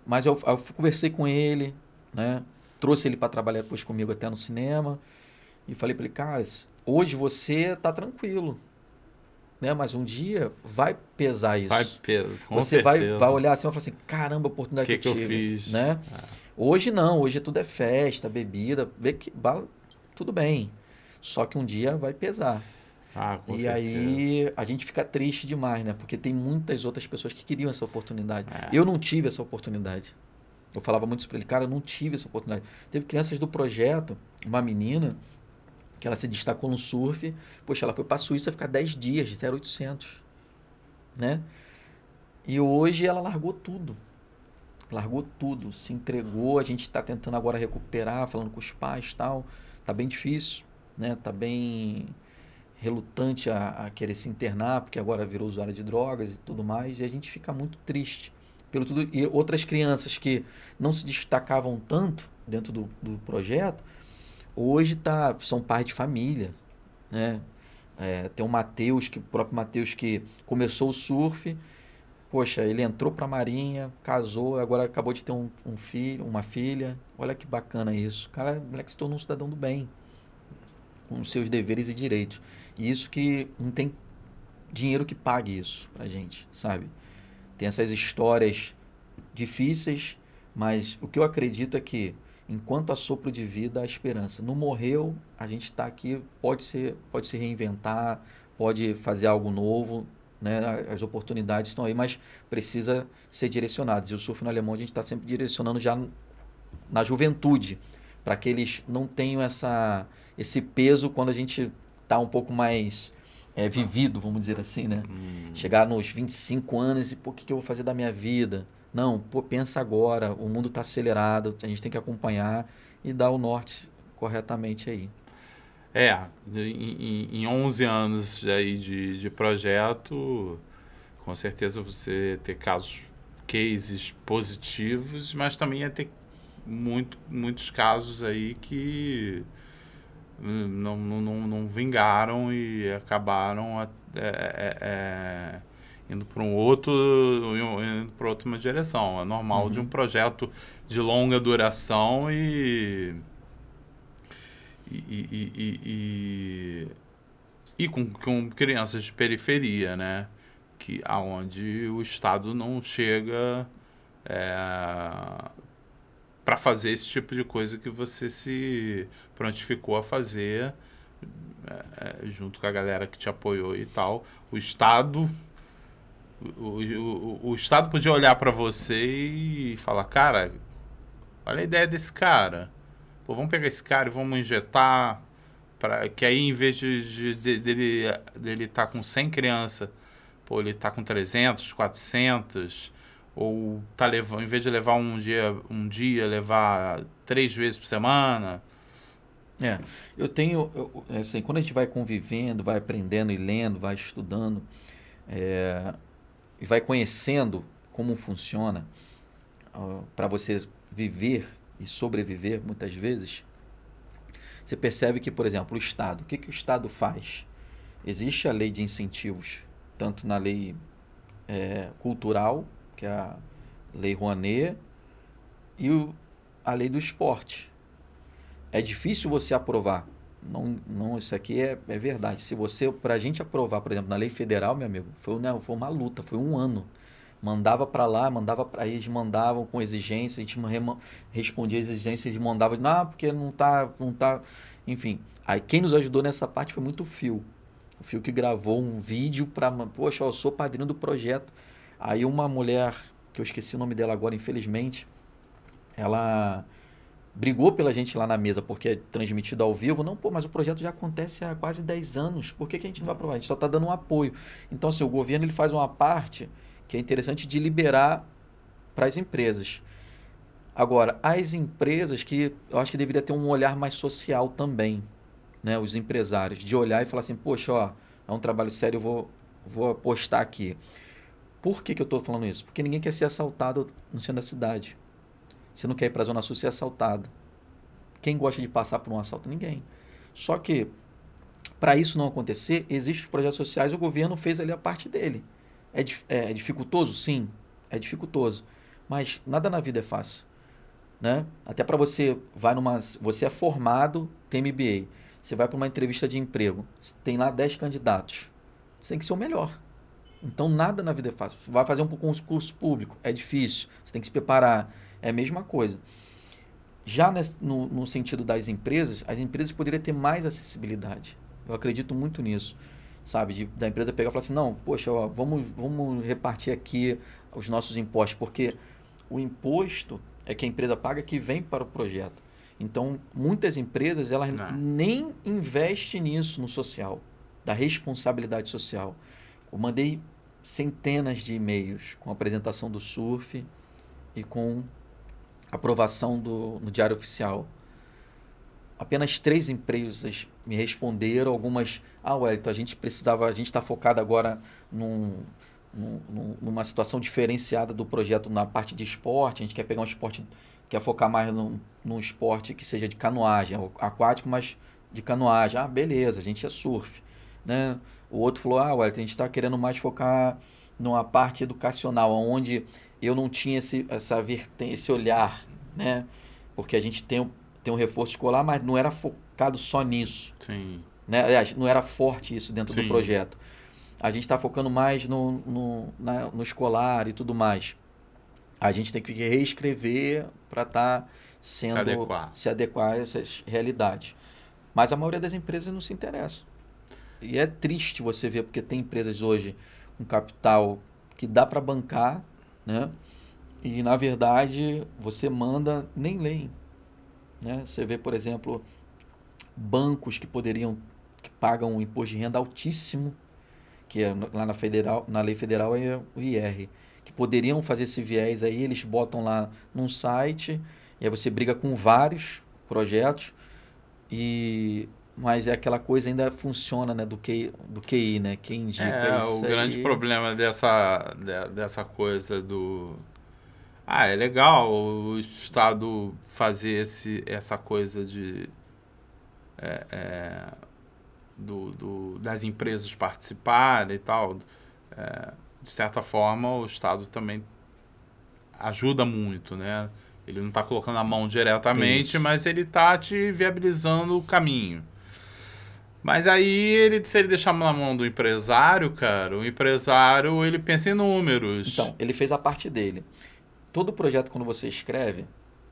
mas eu, eu conversei com ele, né? Trouxe ele para trabalhar depois comigo até no cinema. E falei para ele: cara, hoje você tá tranquilo né? Mas um dia vai pesar isso. Vai pesar, Você vai, vai olhar assim e falar assim, caramba, a oportunidade que, que, eu, que eu fiz, né? Ah. Hoje não, hoje tudo é festa, bebida, tudo bem. Só que um dia vai pesar. Ah, e certeza. aí a gente fica triste demais, né? Porque tem muitas outras pessoas que queriam essa oportunidade. É. Eu não tive essa oportunidade. Eu falava muito para ele, cara, eu não tive essa oportunidade. Teve crianças do projeto, uma menina que ela se destacou no surf. Poxa, ela foi para a Suíça ficar 10 dias de 0800, né? E hoje ela largou tudo. Largou tudo, se entregou. A gente está tentando agora recuperar, falando com os pais tal. Tá bem difícil, né? Tá bem relutante a, a, querer se internar, porque agora virou usuário de drogas e tudo mais, e a gente fica muito triste pelo tudo. E outras crianças que não se destacavam tanto dentro do, do projeto, hoje tá, são pais de família, né? É, tem o Matheus, que o próprio Matheus que começou o surf, poxa, ele entrou para a Marinha, casou, agora acabou de ter um, um, filho, uma filha. Olha que bacana isso. O cara, o moleque se tornou um cidadão do bem, com seus deveres e direitos. E isso que não tem dinheiro que pague isso pra gente, sabe? Tem essas histórias difíceis, mas o que eu acredito é que enquanto há sopro de vida, há esperança. Não morreu, a gente está aqui, pode, ser, pode se reinventar, pode fazer algo novo, né? as oportunidades estão aí, mas precisa ser direcionadas. E o surf no alemão a gente está sempre direcionando já na juventude, para que eles não tenham essa, esse peso quando a gente está um pouco mais é, vivido, vamos dizer assim, né? Hum. Chegar nos 25 anos e, pô, o que, que eu vou fazer da minha vida? Não, pô, pensa agora, o mundo está acelerado, a gente tem que acompanhar e dar o norte corretamente aí. É, em, em 11 anos aí de, de projeto, com certeza você ter casos, cases positivos, mas também ia ter muito, muitos casos aí que hum, não, não, não, não vingaram e acabaram é, é, é indo para um outro indo para outra direção. É normal uhum. de um projeto de longa duração e e, e, e, e, e com, com crianças de periferia né? Que aonde o estado não chega é, para fazer esse tipo de coisa que você se prontificou a fazer é, é junto com a galera que te apoiou e tal. O estado o, o, o Estado podia olhar para você e falar, cara, olha a ideia desse cara. Pô, vamos pegar esse cara e vamos injetar para que aí em vez de, de, dele dele tá com 100 crianças, pô, ele tá com 300, 400 ou tá levando, em vez de levar um dia, um dia levar três vezes por semana. É, eu tenho, eu, assim, quando a gente vai convivendo, vai aprendendo e lendo, vai estudando, é, e vai conhecendo como funciona uh, para você viver e sobreviver muitas vezes, você percebe que, por exemplo, o Estado, o que, que o Estado faz? Existe a lei de incentivos, tanto na lei é, cultural, que é a lei Rouanet, e o, a lei do esporte. É difícil você aprovar não, não, isso aqui é, é verdade. Se você, para a gente aprovar, por exemplo, na lei federal, meu amigo, foi, né, foi uma luta, foi um ano. Mandava para lá, mandava para eles mandavam com exigência, a gente respondia exigência, eles mandavam, não, porque não tá, não tá, enfim. Aí quem nos ajudou nessa parte foi muito o Fio. O Fio que gravou um vídeo para, poxa, eu sou padrinho do projeto. Aí uma mulher, que eu esqueci o nome dela agora, infelizmente, ela brigou pela gente lá na mesa porque é transmitido ao vivo. Não, pô, mas o projeto já acontece há quase 10 anos. Por que, que a gente não vai aprovar? A gente só está dando um apoio. Então, assim, o governo ele faz uma parte que é interessante de liberar para as empresas. Agora, as empresas que eu acho que deveria ter um olhar mais social também, né? Os empresários, de olhar e falar assim, poxa, ó, é um trabalho sério, eu vou, vou apostar aqui. Por que, que eu estou falando isso? Porque ninguém quer ser assaltado no centro da cidade. Você não quer ir para a Zona Sul ser assaltado. Quem gosta de passar por um assalto? Ninguém. Só que, para isso não acontecer, existem os projetos sociais o governo fez ali a parte dele. É, é, dificultoso? Sim, é dificultoso. Mas nada na vida é fácil. Né? Até para você vai numa. Você é formado, tem MBA. Você vai para uma entrevista de emprego. Tem lá 10 candidatos. Você tem que ser o melhor. Então nada na vida é fácil. Você vai fazer um concurso público, é difícil. Você tem que se preparar é a mesma coisa. Já nesse, no, no sentido das empresas, as empresas poderiam ter mais acessibilidade. Eu acredito muito nisso sabe? De, da empresa pegar e falar assim, não, poxa, ó, vamos, vamos repartir aqui os nossos impostos, porque o imposto é que a empresa paga que vem para o projeto. Então, muitas empresas, elas não. nem investem nisso no social, da responsabilidade social. Eu mandei centenas de e-mails com a apresentação do surf e com aprovação do, no Diário Oficial. apenas três empresas me responderam, algumas, ah, Wellington, a gente precisava, a gente está focado agora num, num, numa situação diferenciada do projeto na parte de esporte, a gente quer pegar um esporte, quer focar mais num, num esporte que seja de canoagem, aquático, mas de canoagem. Ah, beleza, a gente é surf. Né? O outro falou, ah, Wellington, a gente está querendo mais focar numa parte educacional, onde eu não tinha esse, essa vertente, esse olhar, né? Porque a gente tem, tem um reforço escolar, mas não era focado só nisso. Sim. Né? Aliás, não era forte isso dentro Sim. do projeto. A gente está focando mais no, no, na, no escolar e tudo mais. A gente tem que reescrever para estar tá sendo se adequar. se adequar a essas realidades. Mas a maioria das empresas não se interessa. E é triste você ver, porque tem empresas hoje com capital que dá para bancar, né? E na verdade você manda, nem leem. Né? Você vê, por exemplo, bancos que poderiam, que pagam um imposto de renda altíssimo, que é lá na, federal, na lei federal é o IR, que poderiam fazer esse viés aí, eles botam lá num site, e aí você briga com vários projetos, e mas é aquela coisa ainda funciona né do que do QI né? Quem indica é, isso o grande problema dessa dessa coisa do ah é legal o estado fazer esse essa coisa de é, é, do, do, das empresas participarem e tal é, de certa forma o estado também ajuda muito né? Ele não está colocando a mão diretamente Isso. mas ele está te viabilizando o caminho mas aí, ele, se ele deixar na mão do empresário, cara, o empresário, ele pensa em números. Então, ele fez a parte dele. Todo projeto, quando você escreve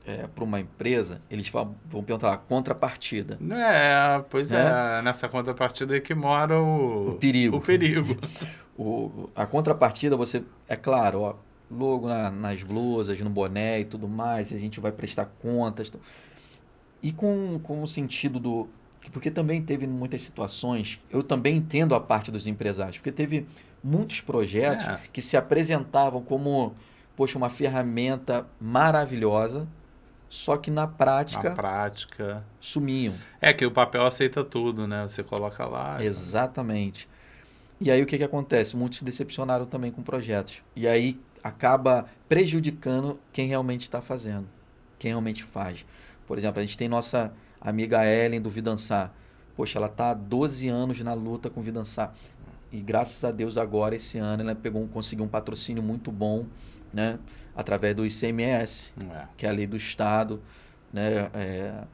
é, para uma empresa, eles vão, vão perguntar contrapartida. É, pois né? é. Nessa contrapartida é que mora o... O perigo. O perigo. *laughs* o, a contrapartida, você... É claro, ó, logo na, nas blusas, no boné e tudo mais, a gente vai prestar contas. E com, com o sentido do porque também teve muitas situações, eu também entendo a parte dos empresários, porque teve muitos projetos é. que se apresentavam como, poxa, uma ferramenta maravilhosa, só que na prática. Na prática. Sumiam. É que o papel aceita tudo, né? Você coloca lá. Exatamente. E aí o que, que acontece? Muitos se decepcionaram também com projetos. E aí acaba prejudicando quem realmente está fazendo, quem realmente faz. Por exemplo, a gente tem nossa amiga Ellen do Vidançar. Poxa, ela está há 12 anos na luta com o Vidançar. E graças a Deus agora, esse ano, ela pegou, conseguiu um patrocínio muito bom, né? Através do ICMS, é. que é a lei do Estado, né? É,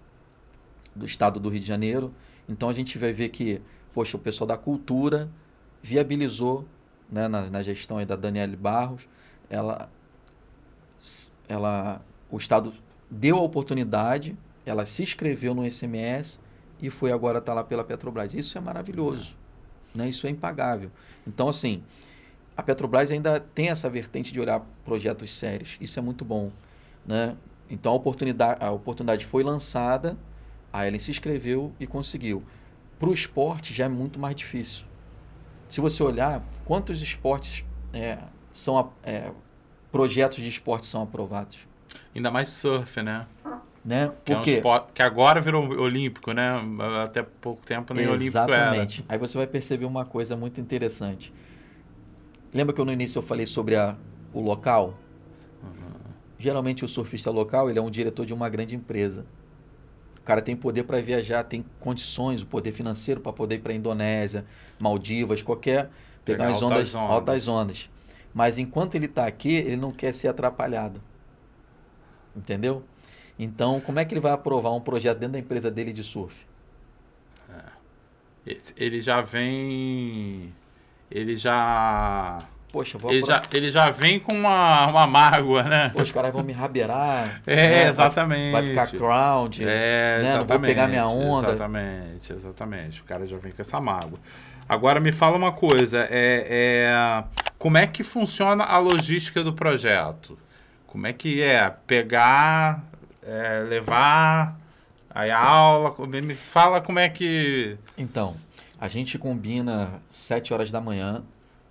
do Estado do Rio de Janeiro. Então a gente vai ver que, poxa, o pessoal da cultura viabilizou, né? Na, na gestão aí da Daniele Barros, ela, ela, o Estado deu a oportunidade ela se inscreveu no SMS e foi agora estar tá lá pela Petrobras. Isso é maravilhoso. Né? Isso é impagável. Então, assim, a Petrobras ainda tem essa vertente de olhar projetos sérios. Isso é muito bom. Né? Então, a oportunidade, a oportunidade foi lançada, a Ellen se inscreveu e conseguiu. Para o esporte já é muito mais difícil. Se você olhar, quantos esportes é, são é, projetos de esporte são aprovados? Ainda mais surf, né? Né? Que, é um esporte, que agora virou olímpico, né? Até pouco tempo nem Exatamente. olímpico era. Exatamente. Aí você vai perceber uma coisa muito interessante. Lembra que eu, no início eu falei sobre a, o local? Uhum. Geralmente o surfista local ele é um diretor de uma grande empresa. O cara tem poder para viajar, tem condições, o poder financeiro para poder ir para a Indonésia, Maldivas, qualquer pegar, pegar as ondas, ondas, altas ondas. Mas enquanto ele está aqui, ele não quer ser atrapalhado. Entendeu? Então, como é que ele vai aprovar um projeto dentro da empresa dele de surf? É. Ele já vem. Ele já. Poxa, vou ele, já, ele já vem com uma, uma mágoa, né? Poxa, os caras vão me rabeirar. *laughs* É, né? exatamente. Vai, vai, ficar crowd. É, né? Não vou pegar minha onda. Exatamente, exatamente. O cara já vem com essa mágoa. Agora me fala uma coisa. É, é, como é que funciona a logística do projeto? Como é que é? Pegar é, levar aí a aula? Me fala como é que. Então, a gente combina 7 horas da manhã,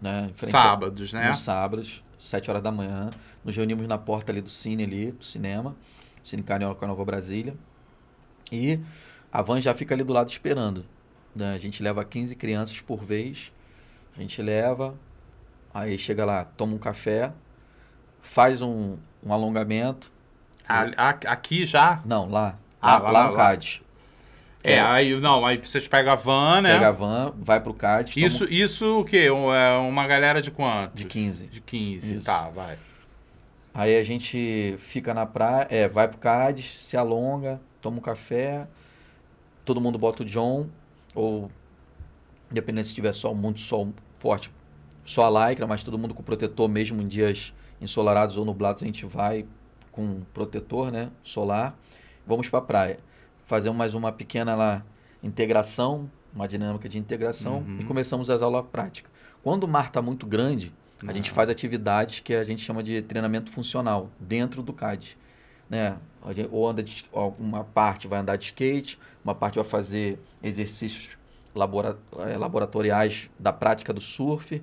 né? Sábados, né? Nos sábados, 7 horas da manhã. Nos reunimos na porta ali do cine ali, do cinema, Cine Carioca Nova Brasília. E A van já fica ali do lado esperando. Né? A gente leva 15 crianças por vez. A gente leva, aí chega lá, toma um café, faz um, um alongamento. A- a- aqui já? Não, lá. Ah, lá, lá, lá no lá. CAD. É, É. aí não, aí vocês pegam a van, né? Pega a van, vai pro CAD. toma Isso, isso o quê? É uma galera de quanto? De 15. De 15, Isso. tá, vai. Aí a gente fica na praia, é, vai pro Cádiz, se alonga, toma um café, todo mundo bota o John, ou dependendo se tiver sol, muito sol forte, só a lycra, mas todo mundo com protetor, mesmo em dias ensolarados ou nublados, a gente vai com protetor, né, solar. Vamos pra praia. Fazer mais uma pequena lá, integração, uma dinâmica de integração, Uhum. e começamos as aulas práticas. Quando o mar está muito grande, a gente Ah. faz atividades que a gente chama de treinamento funcional dentro do CAD. Né? A gente, ou anda de, uma parte vai andar de skate, uma parte vai fazer exercícios labora, eh, laboratoriais da prática do surf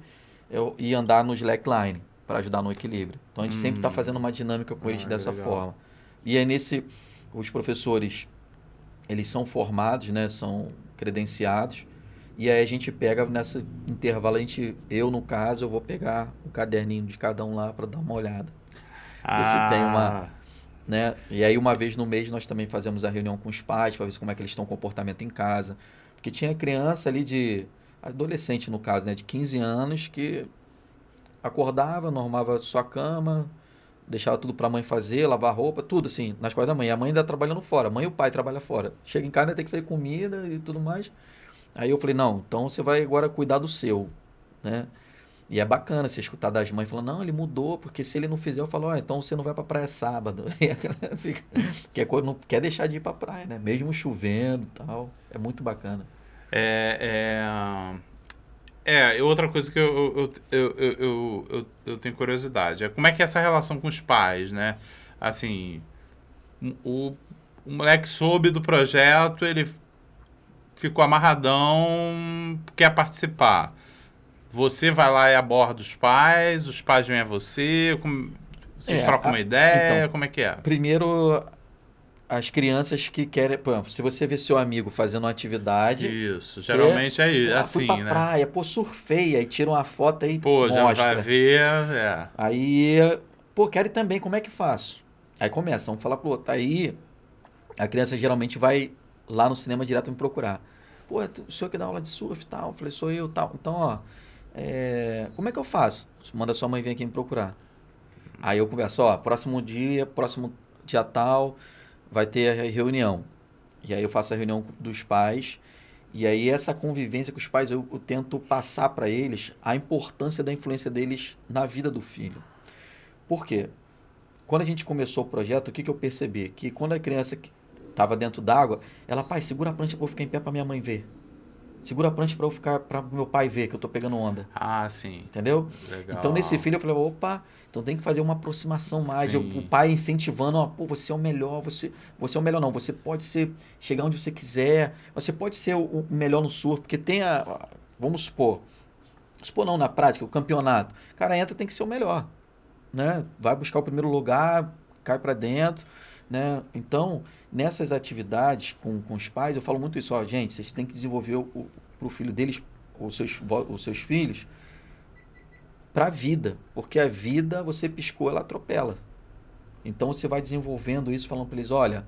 eu- e andar no slackline para ajudar no equilíbrio. Então a gente sempre está Hum. fazendo uma dinâmica com eles Ah, dessa forma. E aí nesse os professores eles são formados, né? São credenciados. E aí a gente pega nessa intervalo, a gente, eu no caso, eu vou pegar o caderninho de cada um lá para dar uma olhada, Ver se tem uma- né? E aí uma vez no mês nós também fazemos a reunião com os pais para ver como é que eles estão comportamento em casa, porque tinha criança ali de adolescente no caso, né, de 15 anos que acordava, normava sua cama, deixava tudo para a mãe fazer, lavar roupa, tudo assim, nas coisas da mãe. A mãe ainda trabalhando fora, a mãe e o pai trabalham fora. Chega em casa, tem que fazer comida e tudo mais. Aí eu falei, não, então você vai agora cuidar do seu, né? E é bacana você escutar das mães falando, não, ele mudou, porque se ele não fizer, eu falo, ó, então você não vai pra praia sábado. *laughs* E a fica, quer, não quer deixar de ir pra praia, né? Mesmo chovendo e tal. É muito bacana. É, é, é, outra coisa que eu, eu, eu, eu, tenho curiosidade é como é que é essa relação com os pais, né? Assim, o, o moleque soube do projeto, ele ficou amarradão, quer participar. Você vai lá e aborda os pais, os pais vêm a você, como- vocês É, trocam a- uma ideia, então, como é que é? Primeiro, as crianças que querem. Exemplo, se você vê seu amigo fazendo uma atividade. Isso, geralmente é isso, "Ah, assim, fui pra né? praia, pô, surfei, aí tira uma foto aí Pô, já mostra. vai ver, é. Aí, pô, quero também, como é que faço? Aí começa, vamos falar pro outro. Aí a criança geralmente vai lá no cinema direto me procurar. Pô, é o senhor que dá aula de surf e tal? Eu falei, sou eu tal. Então, ó, é, como é que eu faço? Manda sua mãe vir aqui me procurar. Aí eu converso, ó, próximo dia, próximo dia tal, vai ter a reunião. E aí eu faço a reunião dos pais. E aí essa convivência com os pais, eu, eu tento passar para eles a importância da influência deles na vida do filho. Por quê? Quando a gente começou o projeto, o que, que eu percebi? Que quando a criança estava dentro d'água, ela, pai, segura a prancha para eu ficar em pé para minha mãe ver. Segura a prancha para eu ficar para meu pai ver que eu tô pegando onda. Ah, sim. Entendeu? Legal. Então, nesse filho, eu falei, opa, então tem que fazer uma aproximação mais. Eu- o pai incentivando, ó, pô, você é o melhor, você, você é o melhor não, você pode ser, chegar onde você quiser, você pode ser o, o melhor no surf, porque tem a, vamos supor, supor não, na prática, o campeonato, o cara entra, tem que ser o melhor, né? Vai buscar o primeiro lugar, cai pra dentro, né? Então, nessas atividades com, com os pais, eu falo muito isso, ó, gente, vocês têm que desenvolver o, o, pro filho deles, os seus, os seus filhos, para a vida, porque a vida você piscou, ela atropela. Então você vai desenvolvendo isso, falando para eles, olha,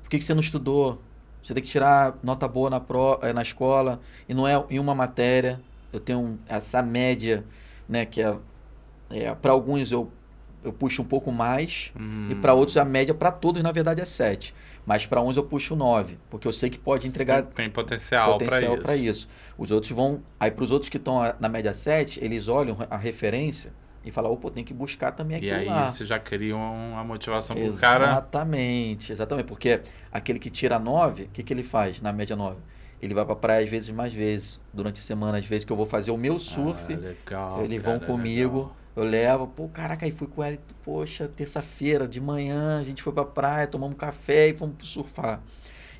por que, que você não estudou? Você tem que tirar nota boa na, pro, eh, na escola e não é em uma matéria. Eu tenho essa média, né, que é, é para alguns eu eu puxo um pouco mais Hum. e para outros a média para todos na verdade é 7. Mas para uns eu puxo 9, porque eu sei que pode entregar Tem, tem potencial, potencial para para isso. isso. Os outros vão. Aí para os outros que estão a- na média 7, eles olham a referência e falam, opa, tem que buscar também E aquilo aí lá. você já cria uma motivação pro cara. Exatamente, exatamente. Porque aquele que tira 9, o que, que ele faz na média 9? Ele vai pra praia às vezes mais vezes. Durante a semana, às vezes que eu vou fazer o meu surf, Ah, legal, eles vão cara, comigo. legal. Eu levo, pô, caraca, aí fui com ele, poxa, terça-feira de manhã, a gente foi pra praia, tomamos café e fomos surfar.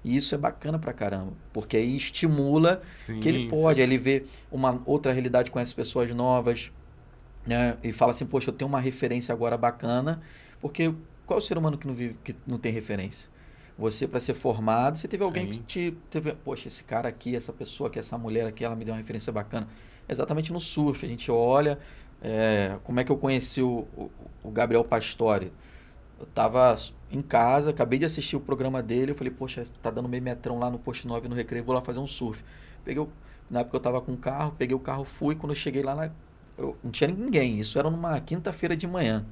E isso é bacana pra caramba, porque aí estimula Sim, que ele pode, aí ele vê uma outra realidade, conhece pessoas novas, né? E fala assim, poxa, eu tenho uma referência agora bacana, porque qual é o ser humano que não vive, que não tem referência? Você, para ser formado, você teve alguém Sim. que te. Teve, Poxa, esse cara aqui, essa pessoa aqui, essa mulher aqui, ela me deu uma referência bacana. Exatamente no surf. A gente olha. É, como é que eu conheci o, o, o Gabriel Pastore? Eu tava em casa, acabei de assistir o programa dele. Eu falei, poxa, tá dando meio metrão lá no posto 9 no recreio, vou lá fazer um surf. Peguei na época eu tava com o carro, peguei o carro, fui. Quando eu cheguei lá, na, eu, não tinha ninguém. Isso era numa quinta-feira de manhã.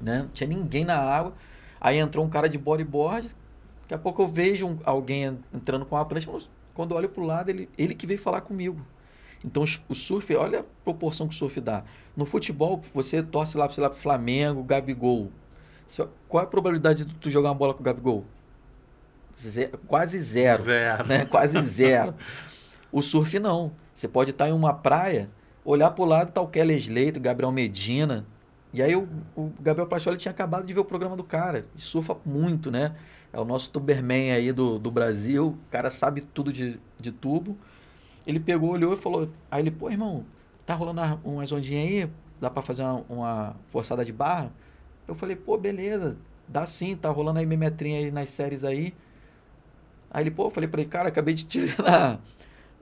Né? Não tinha ninguém na água. Aí entrou um cara de bodyboard. Daqui a pouco eu vejo um- alguém en- entrando com uma prancha. Quando eu olho pro lado, ele, ele que veio falar comigo. Então o surf, olha a proporção que o surf dá. No futebol, você torce lá, sei lá, pro Flamengo, Gabigol. Qual é a probabilidade de tu jogar uma bola com o Gabigol? Ze- quase zero Zero. né? Quase zero. *laughs* O surf não. Você pode estar em uma praia, olhar pro lado, tá o Kelly Slater, o Gabriel Medina. E aí o, o Gabriel Pacioli tinha acabado de ver o programa do cara. E surfa muito, né? É o nosso tuberman aí do, do Brasil. O cara sabe tudo de, de tubo. Ele pegou, olhou e falou... Aí ele, pô, irmão, tá rolando uma- umas ondinhas aí? Dá pra fazer uma, uma forçada de barra? Eu falei, pô, beleza. Dá sim, tá rolando aí metrinha aí nas séries aí. Aí ele, pô, eu falei pra ele, cara, acabei de te ver na,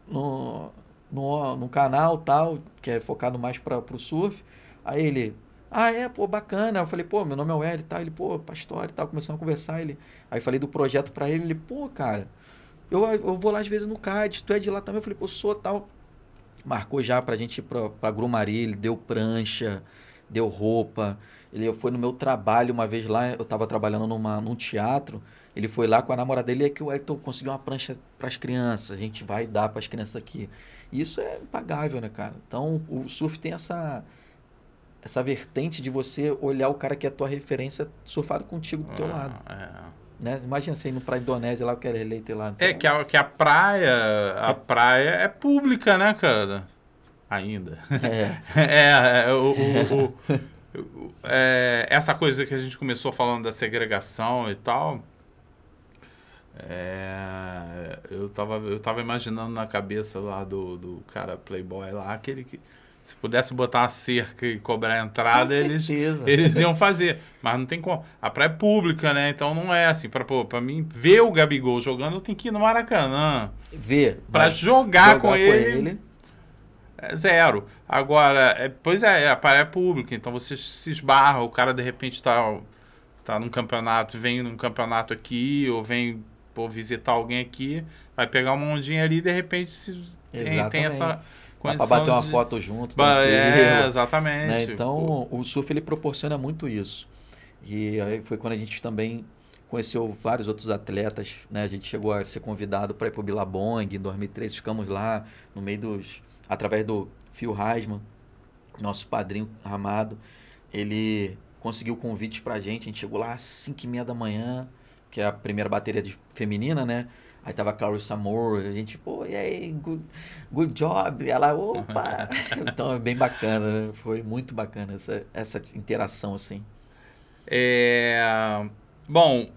no, no, no canal tal, que é focado mais para pro surf. Aí ele, ah, é, pô, bacana. Eu falei, pô, meu nome é Welly e tal. Ele, pô, pastor e tal, começamos a conversar. Ele, aí falei do projeto pra ele, ele, pô, cara, eu, eu vou lá às vezes no CAD, tu é de lá também? Eu falei, pô, sou tal. Marcou já pra gente ir pra, pra Grumari, ele deu prancha, deu roupa. Ele foi no meu trabalho uma vez lá, eu tava trabalhando numa, num teatro. Ele foi lá com a namorada dele e é que o Elton conseguiu uma prancha para as crianças. A gente vai dar para as crianças aqui. E isso é impagável, né, cara? Então, o surf tem essa essa vertente de você olhar o cara que é a tua referência surfado contigo do teu Ah, lado, é. Né? Imagina você indo pra Indonésia lá, o Kelly Leite lá. É Então, que a, que a praia, a praia é pública, né, cara? Ainda. É, *laughs* É, é, o, o- o- o- é, essa coisa que a gente começou falando da segregação e tal. é, eu, tava, eu tava imaginando na cabeça lá do, do cara playboy lá, aquele que se pudesse botar uma cerca e cobrar a entrada, com eles, eles iam fazer. Mas não tem como. A praia é pública, né? Então não é assim. Pra, pô, pra mim, ver o Gabigol jogando, eu tenho que ir no Maracanã. Vê. Pra vai jogar, com, ele, ele. é zero. Agora, é, pois é, a praia é pública, então você se esbarra, o cara de repente tá, tá num campeonato, vem num campeonato aqui, ou vem pô, visitar alguém aqui, vai pegar uma ondinha ali e de repente se, tem, tem essa Dá pra bater uma de- foto junto. Ba- tranquilo. É, exatamente. né? Pô, Então, o surf ele proporciona muito isso. E aí foi quando a gente também conheceu vários outros atletas, né? A gente chegou a ser convidado para ir para o Billabong em 2013, ficamos lá no meio dos através do Phil Heisman, nosso padrinho amado, ele conseguiu convite pra gente, a gente chegou lá às 5 e meia da manhã, que é a primeira bateria de, feminina, né? Aí tava a Clarissa Moore, a gente, pô, e aí, good, good job. E ela, opa! *laughs* então é bem bacana, né? Foi muito bacana essa, essa interação, assim. É, bom,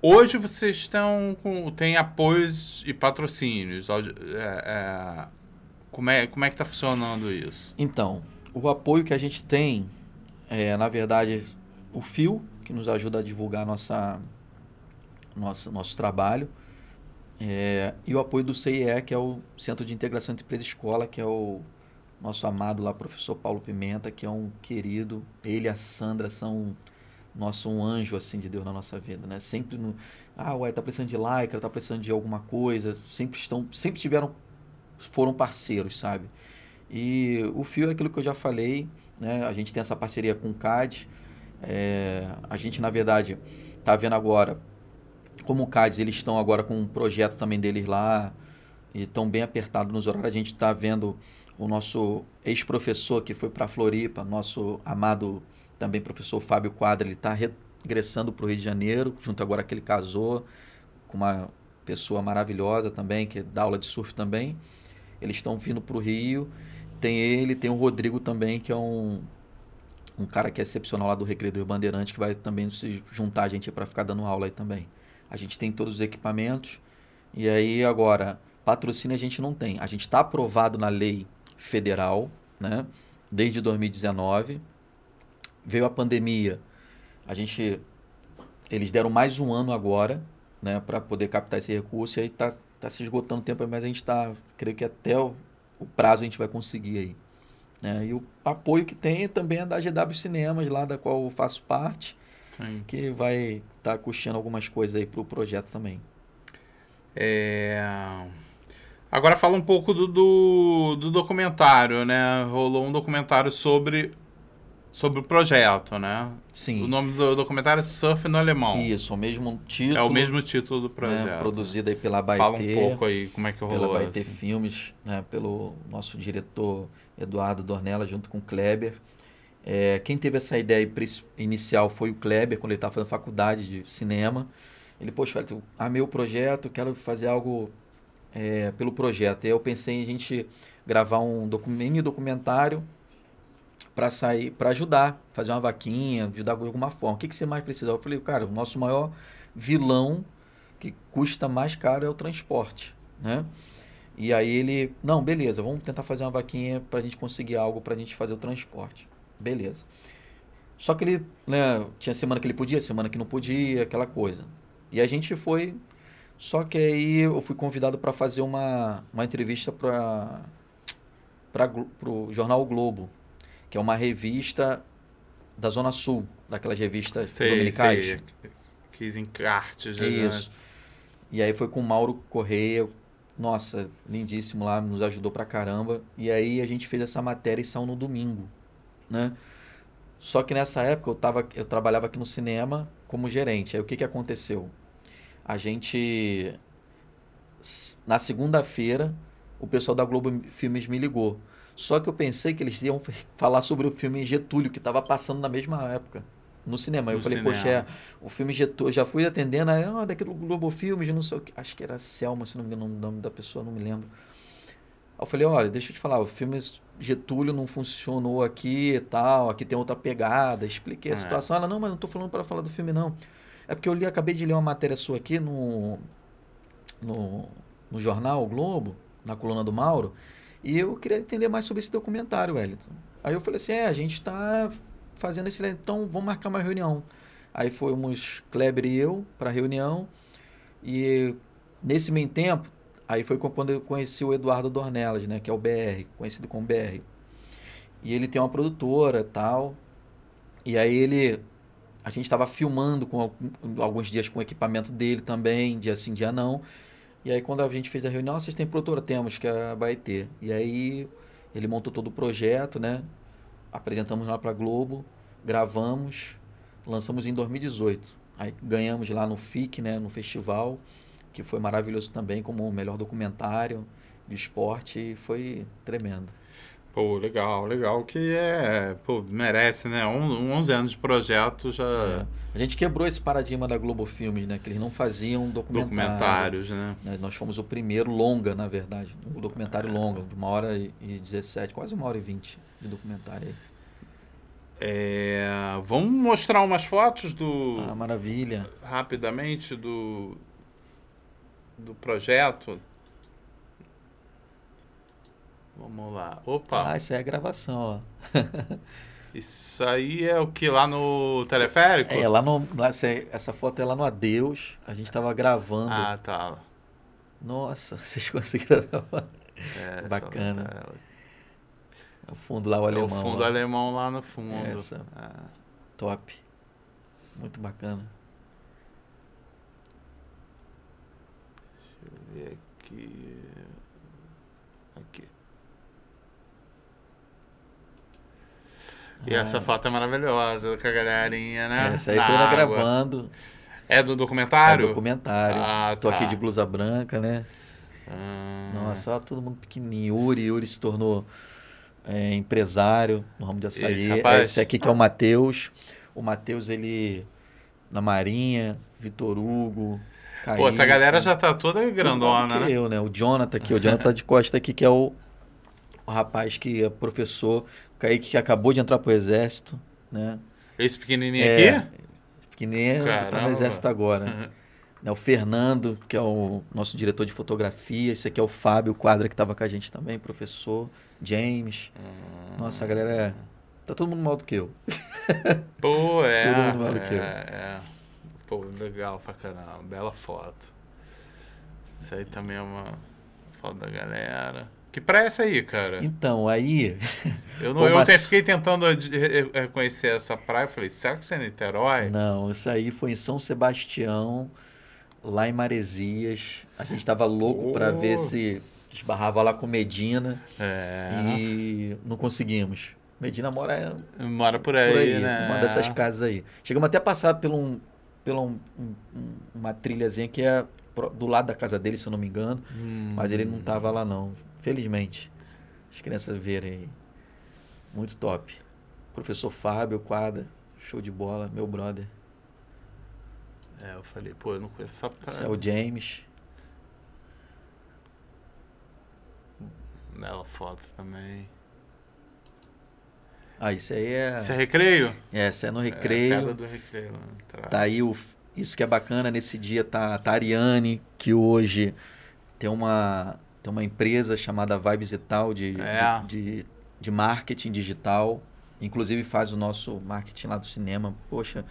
hoje vocês estão com tem apoios e patrocínios. É, é, como é como é que tá funcionando isso? Então, o apoio que a gente tem é, na verdade, o Fio, que nos ajuda a divulgar nossa, nosso, nosso trabalho, é, e o apoio do CIE, que é o Centro de Integração entre Empresa e Escola, que é o nosso amado lá, professor Paulo Pimenta, que é um querido. Ele e a Sandra são nosso um anjo assim de Deus na nossa vida, né? Sempre no, ah, ué, tá precisando de lycra, tá precisando de alguma coisa, sempre estão, sempre tiveram foram parceiros, sabe? E o Fio é aquilo que eu já falei, né? A gente tem essa parceria com o CAD. é, a gente, na verdade, tá vendo agora como o CADs, eles estão agora com um projeto também deles lá e estão bem apertados nos horários. A gente está vendo o nosso ex-professor que foi para Floripa, nosso amado também professor Fábio Quadra, ele está regressando para o Rio de Janeiro, junto agora que ele casou com uma pessoa maravilhosa também, que dá aula de surf também. Eles estão vindo para o Rio. Tem ele, tem o Rodrigo também, que é um, um cara que é excepcional lá do Recreio dos Bandeirantes, que vai também se juntar a gente para ficar dando aula aí também. A gente tem todos os equipamentos. E aí agora, patrocínio a gente não tem. A gente está aprovado na lei federal, né? Desde 2019. Veio a pandemia. A gente eles deram mais um ano agora, né, para poder captar esse recurso. E aí tá, tá se esgotando o tempo, mas a gente está, creio que até o, o prazo a gente vai conseguir aí. Né? E o apoio que tem também é da GW Cinemas, lá da qual eu faço parte, Sim. que vai estar tá custeando algumas coisas aí para o projeto também. É... Agora fala um pouco do, do, do, documentário, né? Rolou um documentário sobre, sobre o projeto, né? Sim. O nome do documentário é Surf no Alemão. Isso, o mesmo título. É o mesmo título do Né, projeto. produzido aí pela Baitê. Fala um pouco aí como é que rolou. Pela Baitê assim. Filmes, né, pelo nosso diretor Eduardo Dornella, junto com o Kleber. É, quem teve essa ideia inicial foi o Kleber, quando ele estava fazendo faculdade de cinema. Ele, poxa, eu amei o projeto, quero fazer algo é, pelo projeto. E aí eu pensei em a gente gravar um mini documentário para sair, para ajudar, fazer uma vaquinha, ajudar de alguma forma. O que, que você mais precisa? Eu falei, cara, o nosso maior vilão que custa mais caro é o transporte, né? E aí ele, não, beleza, vamos tentar fazer uma vaquinha para a gente conseguir algo para a gente fazer o transporte. Beleza. Só que ele, né, tinha semana que ele podia, semana que não podia, aquela coisa. E a gente foi. Só que aí eu fui convidado para fazer uma, uma entrevista para o jornal o Globo, que é uma revista da Zona Sul, daquelas revistas sei, dominicais. Sei. Quis encartes. Né? Isso. E aí foi com o Mauro Correia, nossa, lindíssimo lá, nos ajudou pra caramba. E aí a gente fez essa matéria e saiu no domingo, né? Só que nessa época eu, tava, eu trabalhava aqui no cinema como gerente. Aí o que, que aconteceu? A gente. Na segunda-feira, o pessoal da Globo Filmes me ligou. Só que eu pensei que eles iam falar sobre o filme Getúlio, que estava passando na mesma época, no cinema. No eu falei, cinema. poxa, é, o filme Getúlio, já fui atendendo, aí, ah, daquele Globo Filmes, não sei o que. Acho que era Selma, se não me engano, o nome da pessoa, não me lembro. Aí eu falei, olha, deixa eu te falar, o filme Getúlio não funcionou aqui e tal, aqui tem outra pegada, expliquei a É. situação. Ela, não, mas não tô falando para falar do filme, não. É porque eu li, acabei de ler uma matéria sua aqui no, no, no jornal o Globo, na coluna do Mauro, e eu queria entender mais sobre esse documentário, Wellington. Aí eu falei assim, é, a gente está fazendo esse, então vamos marcar uma reunião. Aí fomos Kleber e eu para a reunião, e nesse meio tempo, aí foi quando eu conheci o Eduardo Dornelas, né, que é o BR, conhecido como BR. E ele tem uma produtora tal, e aí ele a gente estava filmando com alguns dias com o equipamento dele também, dia sim, dia não. E aí quando a gente fez a reunião, "Ah, vocês têm produtora? Temos, que é a Baetê. E aí ele montou todo o projeto, né? Apresentamos lá para Globo, gravamos, lançamos em 2018. Aí ganhamos lá no FIC, né, no festival, que foi maravilhoso também como o melhor documentário de esporte e foi tremendo. Pô, legal, legal. Que é. Pô, merece, né? Um, 11 anos de projeto já. É. A gente quebrou esse paradigma da Globo Filmes, né? Que eles não faziam documentário. Documentários, né? né? Nós fomos o primeiro longa, na verdade. Um documentário longa, de uma hora e e 17, quase uma hora e 20 de documentário aí. É, vamos mostrar umas fotos do. Ah, maravilha. rapidamente do. Do projeto. Vamos lá. Opa! Ah, isso aí é gravação, ó. *laughs* Isso aí é o que? Lá no teleférico? É, lá no. Lá, essa, essa foto é lá no Adeus. A gente tava gravando. Ah, tá. Nossa, *laughs* vocês conseguiram gravar. É, Bacana. outra- O fundo lá, o É o alemão. fundo lá. alemão lá no fundo. Essa. É. Top. Muito bacana. Deixa eu ver aqui. Aqui. E Ah, essa foto é maravilhosa com a galerinha, né? Essa aí Na foi água. gravando. É do É documentário? documentário. Ah, Tô tá. aqui de blusa branca, né? Ah, Nossa, todo mundo pequenininho. Yuri, Yuri se tornou é, empresário no ramo de açaí. Esse Esse aqui que é o Matheus. O Matheus, ele na Marinha, Vitor Hugo, Pô, essa galera já tá toda grandona, né? eu, né? O Jonathan aqui, o Jonathan de Costa aqui, que é o, o rapaz que é professor. O Kaique que acabou de entrar pro exército, né? Esse pequenininho É, aqui? Esse pequenininho tá Caramba. no exército agora. Né, *laughs* O Fernando, que é o nosso diretor de fotografia. Esse aqui é o Fábio Quadra, que estava com a gente também, professor. James. Nossa, a galera é... Tá todo mundo mal do que eu. Pô, *laughs* é. Todo mundo maior do que eu. é, é. Pô, legal pra caramba. Bela foto. Isso aí também é uma foto da galera. Que praia é essa aí, cara? Então, aí. *laughs* Eu, não, eu até fiquei tentando reconhecer essa praia. Eu falei, será que isso é Niterói? Não, isso aí foi em São Sebastião, lá em Maresias. A gente tava louco oh. para ver se esbarrava lá com Medina. É. E não conseguimos. Medina mora, mora por aí, por aí né? Uma dessas casas aí. Chegamos até a passar por, um, por um, um, uma trilhazinha que é do lado da casa dele, se eu não me engano. Hum. Mas ele não tava lá, não. Felizmente. As crianças verem aí. Muito top. Professor Fábio Quadra, show de bola, meu brother. É, eu falei, pô, eu não conheço essa praia. Esse é o James. Bela foto também. Ah, isso aí é. Isso é recreio? É, isso é no recreio. É a do recreio lá Tá aí o. Isso que é bacana nesse dia, tá, tá a Ariane, que hoje tem uma, tem uma empresa chamada Vibes e Tal de, é. de, de, de, marketing digital. Inclusive faz o nosso marketing lá do cinema. Poxa,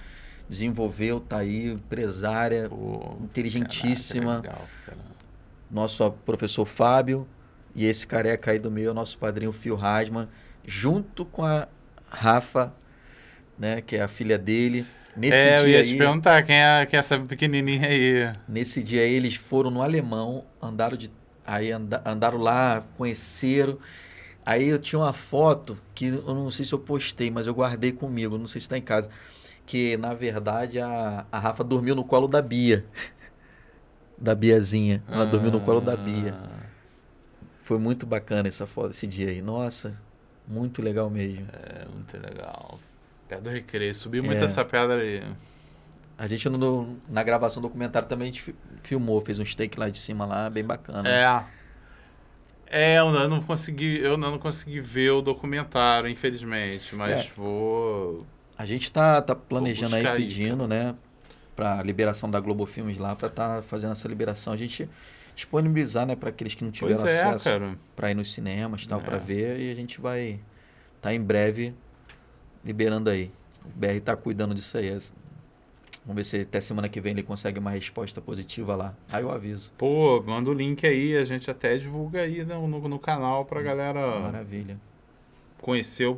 desenvolveu, tá aí, empresária, Pô, inteligentíssima. Caraca, legal, Nosso professor Fábio e esse careca aí do meio, nosso padrinho Phil Rasman, junto com a Rafa, né, que é a filha dele. Nesse é, dia eu ia aí, te perguntar quem é, quem é essa pequenininha aí. Nesse dia aí, eles foram no Alemão, andaram de aí anda, andaram lá, conheceram. Aí eu tinha uma foto que eu não sei se eu postei, mas eu guardei comigo, não sei se está em casa. Que na verdade a, a Rafa dormiu no colo da Bia. *laughs* da Biazinha. Ela ah. dormiu no colo da Bia. Ah. Foi muito bacana essa foto, esse dia aí. Nossa, muito legal mesmo. É, muito legal. Pedra do Recreio. Subi muito é. essa pedra aí. A gente no, na gravação do documentário também a gente filmou, fez um steak lá de cima lá, bem bacana. É. É, eu não consegui, eu não consegui ver o documentário, infelizmente, mas é. vou. A gente tá, tá planejando aí, pedindo, aí, né, para liberação da Globo Filmes lá, para estar tá fazendo essa liberação. A gente disponibilizar, né, para aqueles que não tiveram pois é, acesso é, para ir nos cinemas tal, é. para ver. E a gente vai estar tá em breve liberando aí. O BR está cuidando disso aí. Vamos ver se até semana que vem ele consegue uma resposta positiva lá. Aí eu aviso. Pô, manda o link aí, a gente até divulga aí no, no, no canal pra galera. Maravilha. Conhecer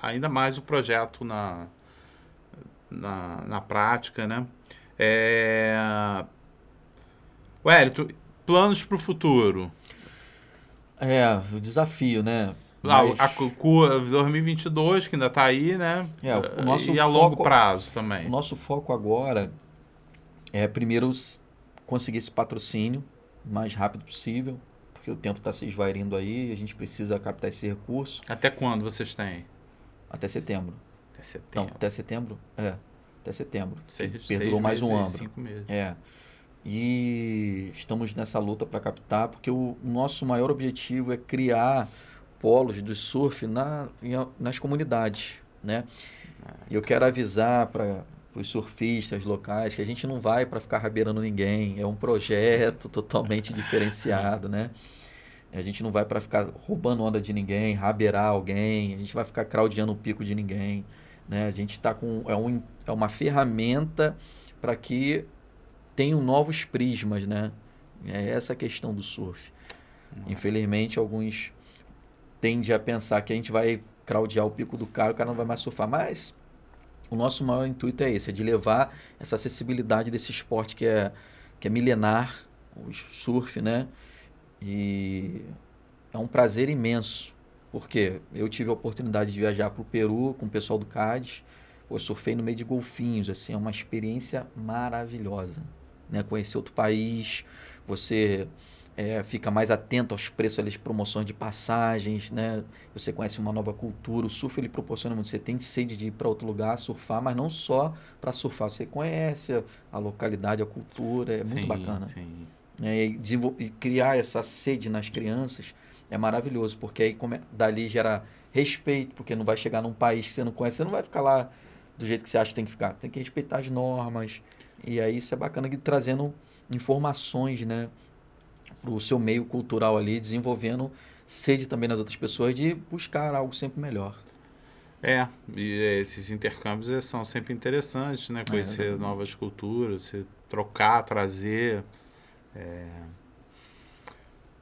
ainda mais o projeto na, na, na prática, né? É... Wellington, Planos para o futuro. É, o desafio, né? Mas... A, a, a 2022, que ainda está aí, né? É, o nosso e a foco, longo prazo também. O nosso foco agora é, primeiro, conseguir esse patrocínio o mais rápido possível, porque o tempo está se esvairindo aí, a gente precisa captar esse recurso. Até quando vocês têm? Até setembro. Até setembro. Não, até setembro? É, até setembro. Seis, Perdurou mais um ano. Cinco meses. É. E estamos nessa luta para captar, porque o nosso maior objetivo é criar polos de surf na, nas comunidades, né? E eu quero avisar para os surfistas locais que a gente não vai para ficar rabeirando ninguém, é um projeto totalmente diferenciado, né? A gente não vai para ficar roubando onda de ninguém, rabeirar alguém, a gente vai ficar craudiando o pico de ninguém, né? A gente está com é, um, é uma ferramenta para que tenham novos prismas, né? É essa a questão do surf. Uhum. Infelizmente, alguns tendem a pensar que a gente vai craudiar o pico do cara, o cara não vai mais surfar. Mas o nosso maior intuito é esse, é de levar essa acessibilidade desse esporte que é, que é milenar, o surf, né? E é um prazer imenso, porque eu tive a oportunidade de viajar para o Peru com o pessoal do CADES, eu surfei no meio de golfinhos, assim, é uma experiência maravilhosa né? conhecer outro país, você é, fica mais atento aos preços de promoções de passagens, né? Você conhece uma nova cultura. O surf ele proporciona muito. Você tem sede de ir para outro lugar surfar, mas não só para surfar. Você conhece a, localidade, a cultura. É sim, muito bacana. Sim. É, e, e, criar essa sede nas crianças é maravilhoso, porque aí come, dali gera respeito, porque não vai chegar num país que você não conhece, você não vai ficar lá do jeito que você acha que tem que ficar. Tem que respeitar as normas, e aí isso é bacana que trazendo informações, né, para o seu meio cultural ali, desenvolvendo sede também nas outras pessoas de buscar algo sempre melhor. É, e esses intercâmbios são sempre interessantes, né? Conhecer é, novas culturas, se trocar, trazer. É...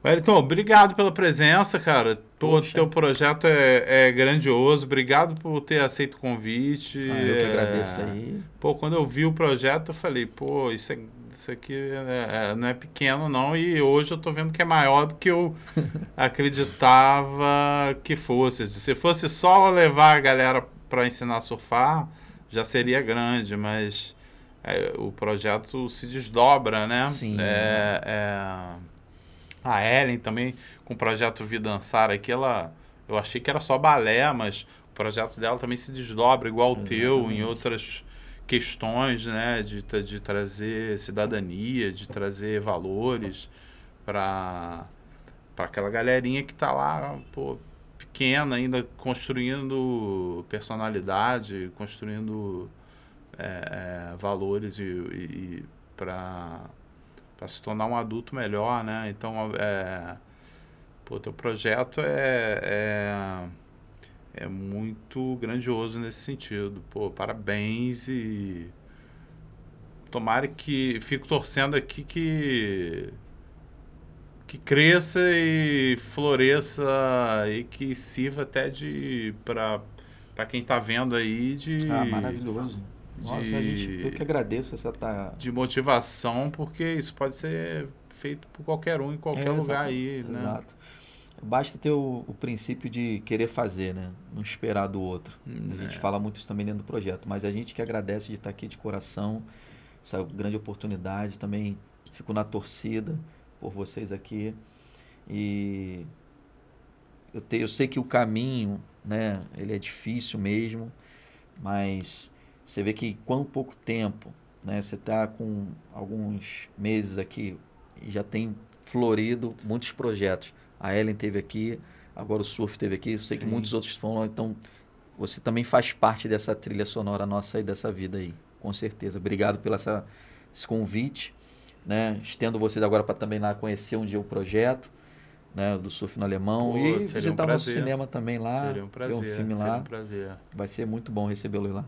Wellington, obrigado pela presença, cara. O teu projeto é, é, grandioso. Obrigado por ter aceito o convite. Ah, eu que agradeço aí. Pô, quando eu vi o projeto, eu falei, pô, isso, é, isso aqui é, é não é pequeno, não. E hoje eu tô vendo que é maior do que eu *laughs* acreditava que fosse. Se fosse só levar a galera para ensinar a surfar, já seria grande, mas é, o projeto se desdobra, né? Sim. É, é a Ellen também, com o projeto Vi Dançar aqui, ela. Eu achei que era só balé, mas o projeto dela também se desdobra igual o teu em outras questões, né? De, de trazer cidadania, de trazer valores para aquela galerinha que está lá, pô, pequena ainda, construindo personalidade, construindo é, é, valores e, e, e para para se tornar um adulto melhor, né? Então, é, pô, teu projeto é, é, é muito grandioso nesse sentido. Pô, parabéns e tomara que fico torcendo aqui que que cresça e floresça e que sirva até de para para quem está vendo aí de ah, maravilhoso nossa, de, a gente, eu que agradeço essa tá... de motivação, porque isso pode ser feito por qualquer um em qualquer é, lugar aí, né? Exato. Basta ter o, o, princípio de querer fazer, né? Não esperar do outro. Hum, a gente é. fala muito isso também dentro do projeto, mas a gente que agradece de estar aqui de coração, essa grande oportunidade, também fico na torcida por vocês aqui e eu, te, eu sei que o caminho, né? Ele é difícil mesmo, mas você vê que quão pouco tempo, né? Você está com alguns meses aqui e já tem florido muitos projetos. A Ellen teve aqui, agora o Surf teve aqui, eu sei Sim. que muitos outros estão então você também faz parte dessa trilha sonora nossa e dessa vida aí, com certeza. Obrigado pelo essa, esse convite, né? Estendo vocês agora para também lá conhecer um dia o projeto. Né, do surf no alemão Pô, e visitar um o nosso cinema também lá, seria um prazer, ver um filme lá. Um prazer. Vai ser muito bom recebê-lo lá.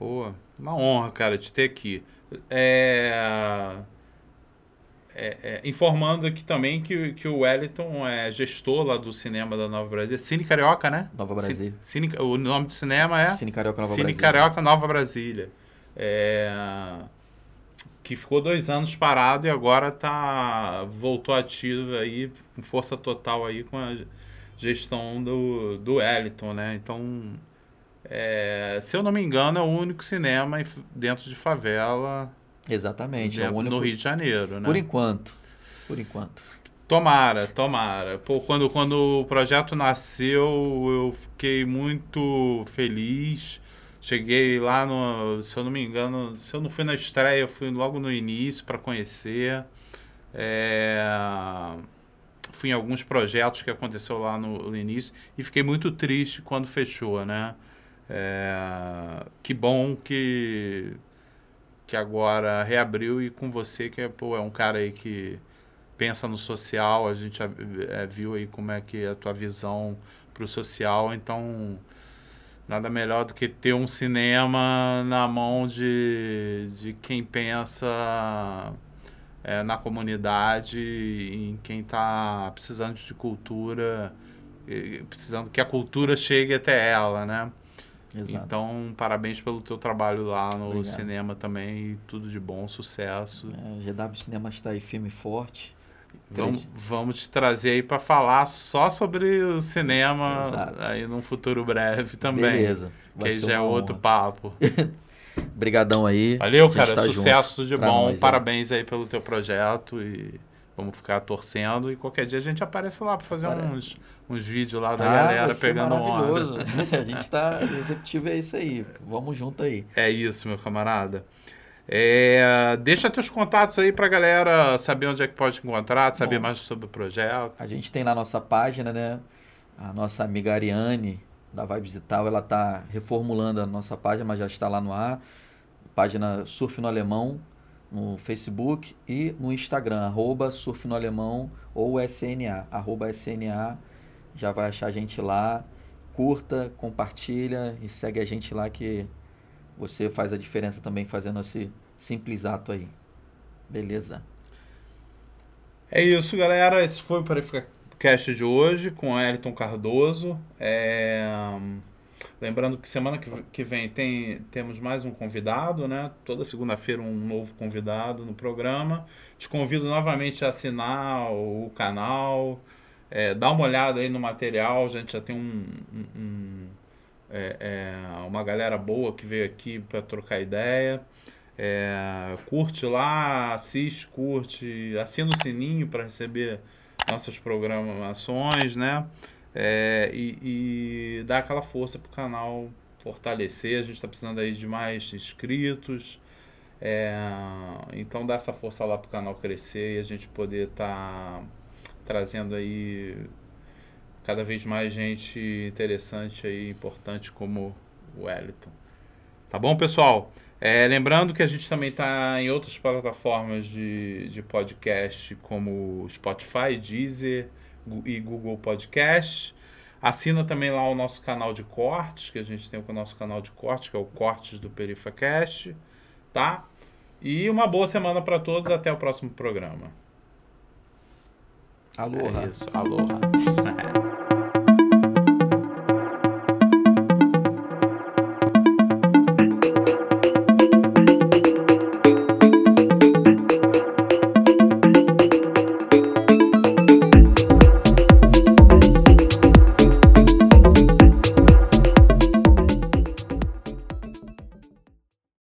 Pô, uma honra, cara, de ter aqui. É... É, é, informando aqui também que, que o Wellington é gestor lá do cinema da Nova Brasília. Cine Carioca, né? Nova Brasília. Cine, o nome do cinema é? Cine Carioca Nova Cine Brasília. Carioca Nova Brasília. É, que ficou dois anos parado e agora tá, voltou ativo aí, com força total aí com a gestão do, do Wellington, né? Então, é, se eu não me engano, é o único cinema dentro de favela. Exatamente. Dentro, é único... No Rio de Janeiro, né? Por enquanto. Por enquanto. Tomara, tomara. Pô, quando, quando o projeto nasceu, eu fiquei muito feliz. Cheguei lá no, se eu não me engano, se eu não fui na estreia, eu fui logo no início para conhecer. É, fui em alguns projetos que aconteceu lá no, no, início e fiquei muito triste quando fechou, né? É, que bom que, que agora reabriu e com você, que é, pô, é um cara aí que pensa no social, a gente é, viu aí como é que é a tua visão para o social, então nada melhor do que ter um cinema na mão de, de quem pensa é, na comunidade, em quem está precisando de cultura, precisando que a cultura chegue até ela, né? Exato. Então, parabéns pelo teu trabalho lá no Obrigado. cinema também. tudo de bom, sucesso. É, GW Cinema está aí firme e forte. Vamos, vamos te trazer aí para falar só sobre o cinema Exato. aí num futuro breve também. Beleza. Vai que aí já é outro papo. *laughs* Obrigadão aí. Valeu, cara. Tá sucesso, junto. de bom. Parabéns aí pelo teu projeto e Vamos ficar torcendo e qualquer dia a gente aparece lá para fazer uns, uns vídeos lá da ah, galera pegando maravilhoso. onda. *laughs* *laughs* a gente está receptivo, é isso aí. Vamos junto aí. É isso, meu camarada. É, deixa teus contatos aí para galera saber onde é que pode encontrar, saber Bom, mais sobre o projeto. A gente tem na nossa página, né? A nossa amiga Ariane, da Vibe Digital, ela está reformulando a nossa página, mas já está lá no ar. Página Surf no Alemão, no Facebook e no Instagram, arroba Surf no Alemão ou SNA, arroba SNA, já vai achar a gente lá curta, compartilha e segue a gente lá que você faz a diferença também fazendo esse simples ato aí. Beleza? É isso, galera. Esse foi o Parificast de hoje com Elton Cardoso. É... Lembrando que semana que vem tem, temos mais um convidado, né? Toda segunda-feira um novo convidado no programa. Te convido novamente a assinar o canal, é, dá uma olhada aí no material. A gente já tem um, um, um é, é, uma galera boa que veio aqui para trocar ideia. É, curte lá, assiste, curte, assina o sininho para receber nossas programações, né? É, e, e dar aquela força pro canal fortalecer. A gente está precisando aí de mais inscritos. É, então dá essa força lá pro canal crescer e a gente poder estar tá trazendo aí cada vez mais gente interessante aí, importante como o Wellington. Tá bom, pessoal? É, lembrando que a gente também está em outras plataformas de, de podcast, como Spotify, Deezer e Google Podcast. Assina também lá o nosso canal de cortes, que a gente tem o nosso canal de cortes, que é o Cortes do PerifaCast, tá? E uma boa semana para todos, até o próximo programa. Aloha. É isso, aloha. *laughs*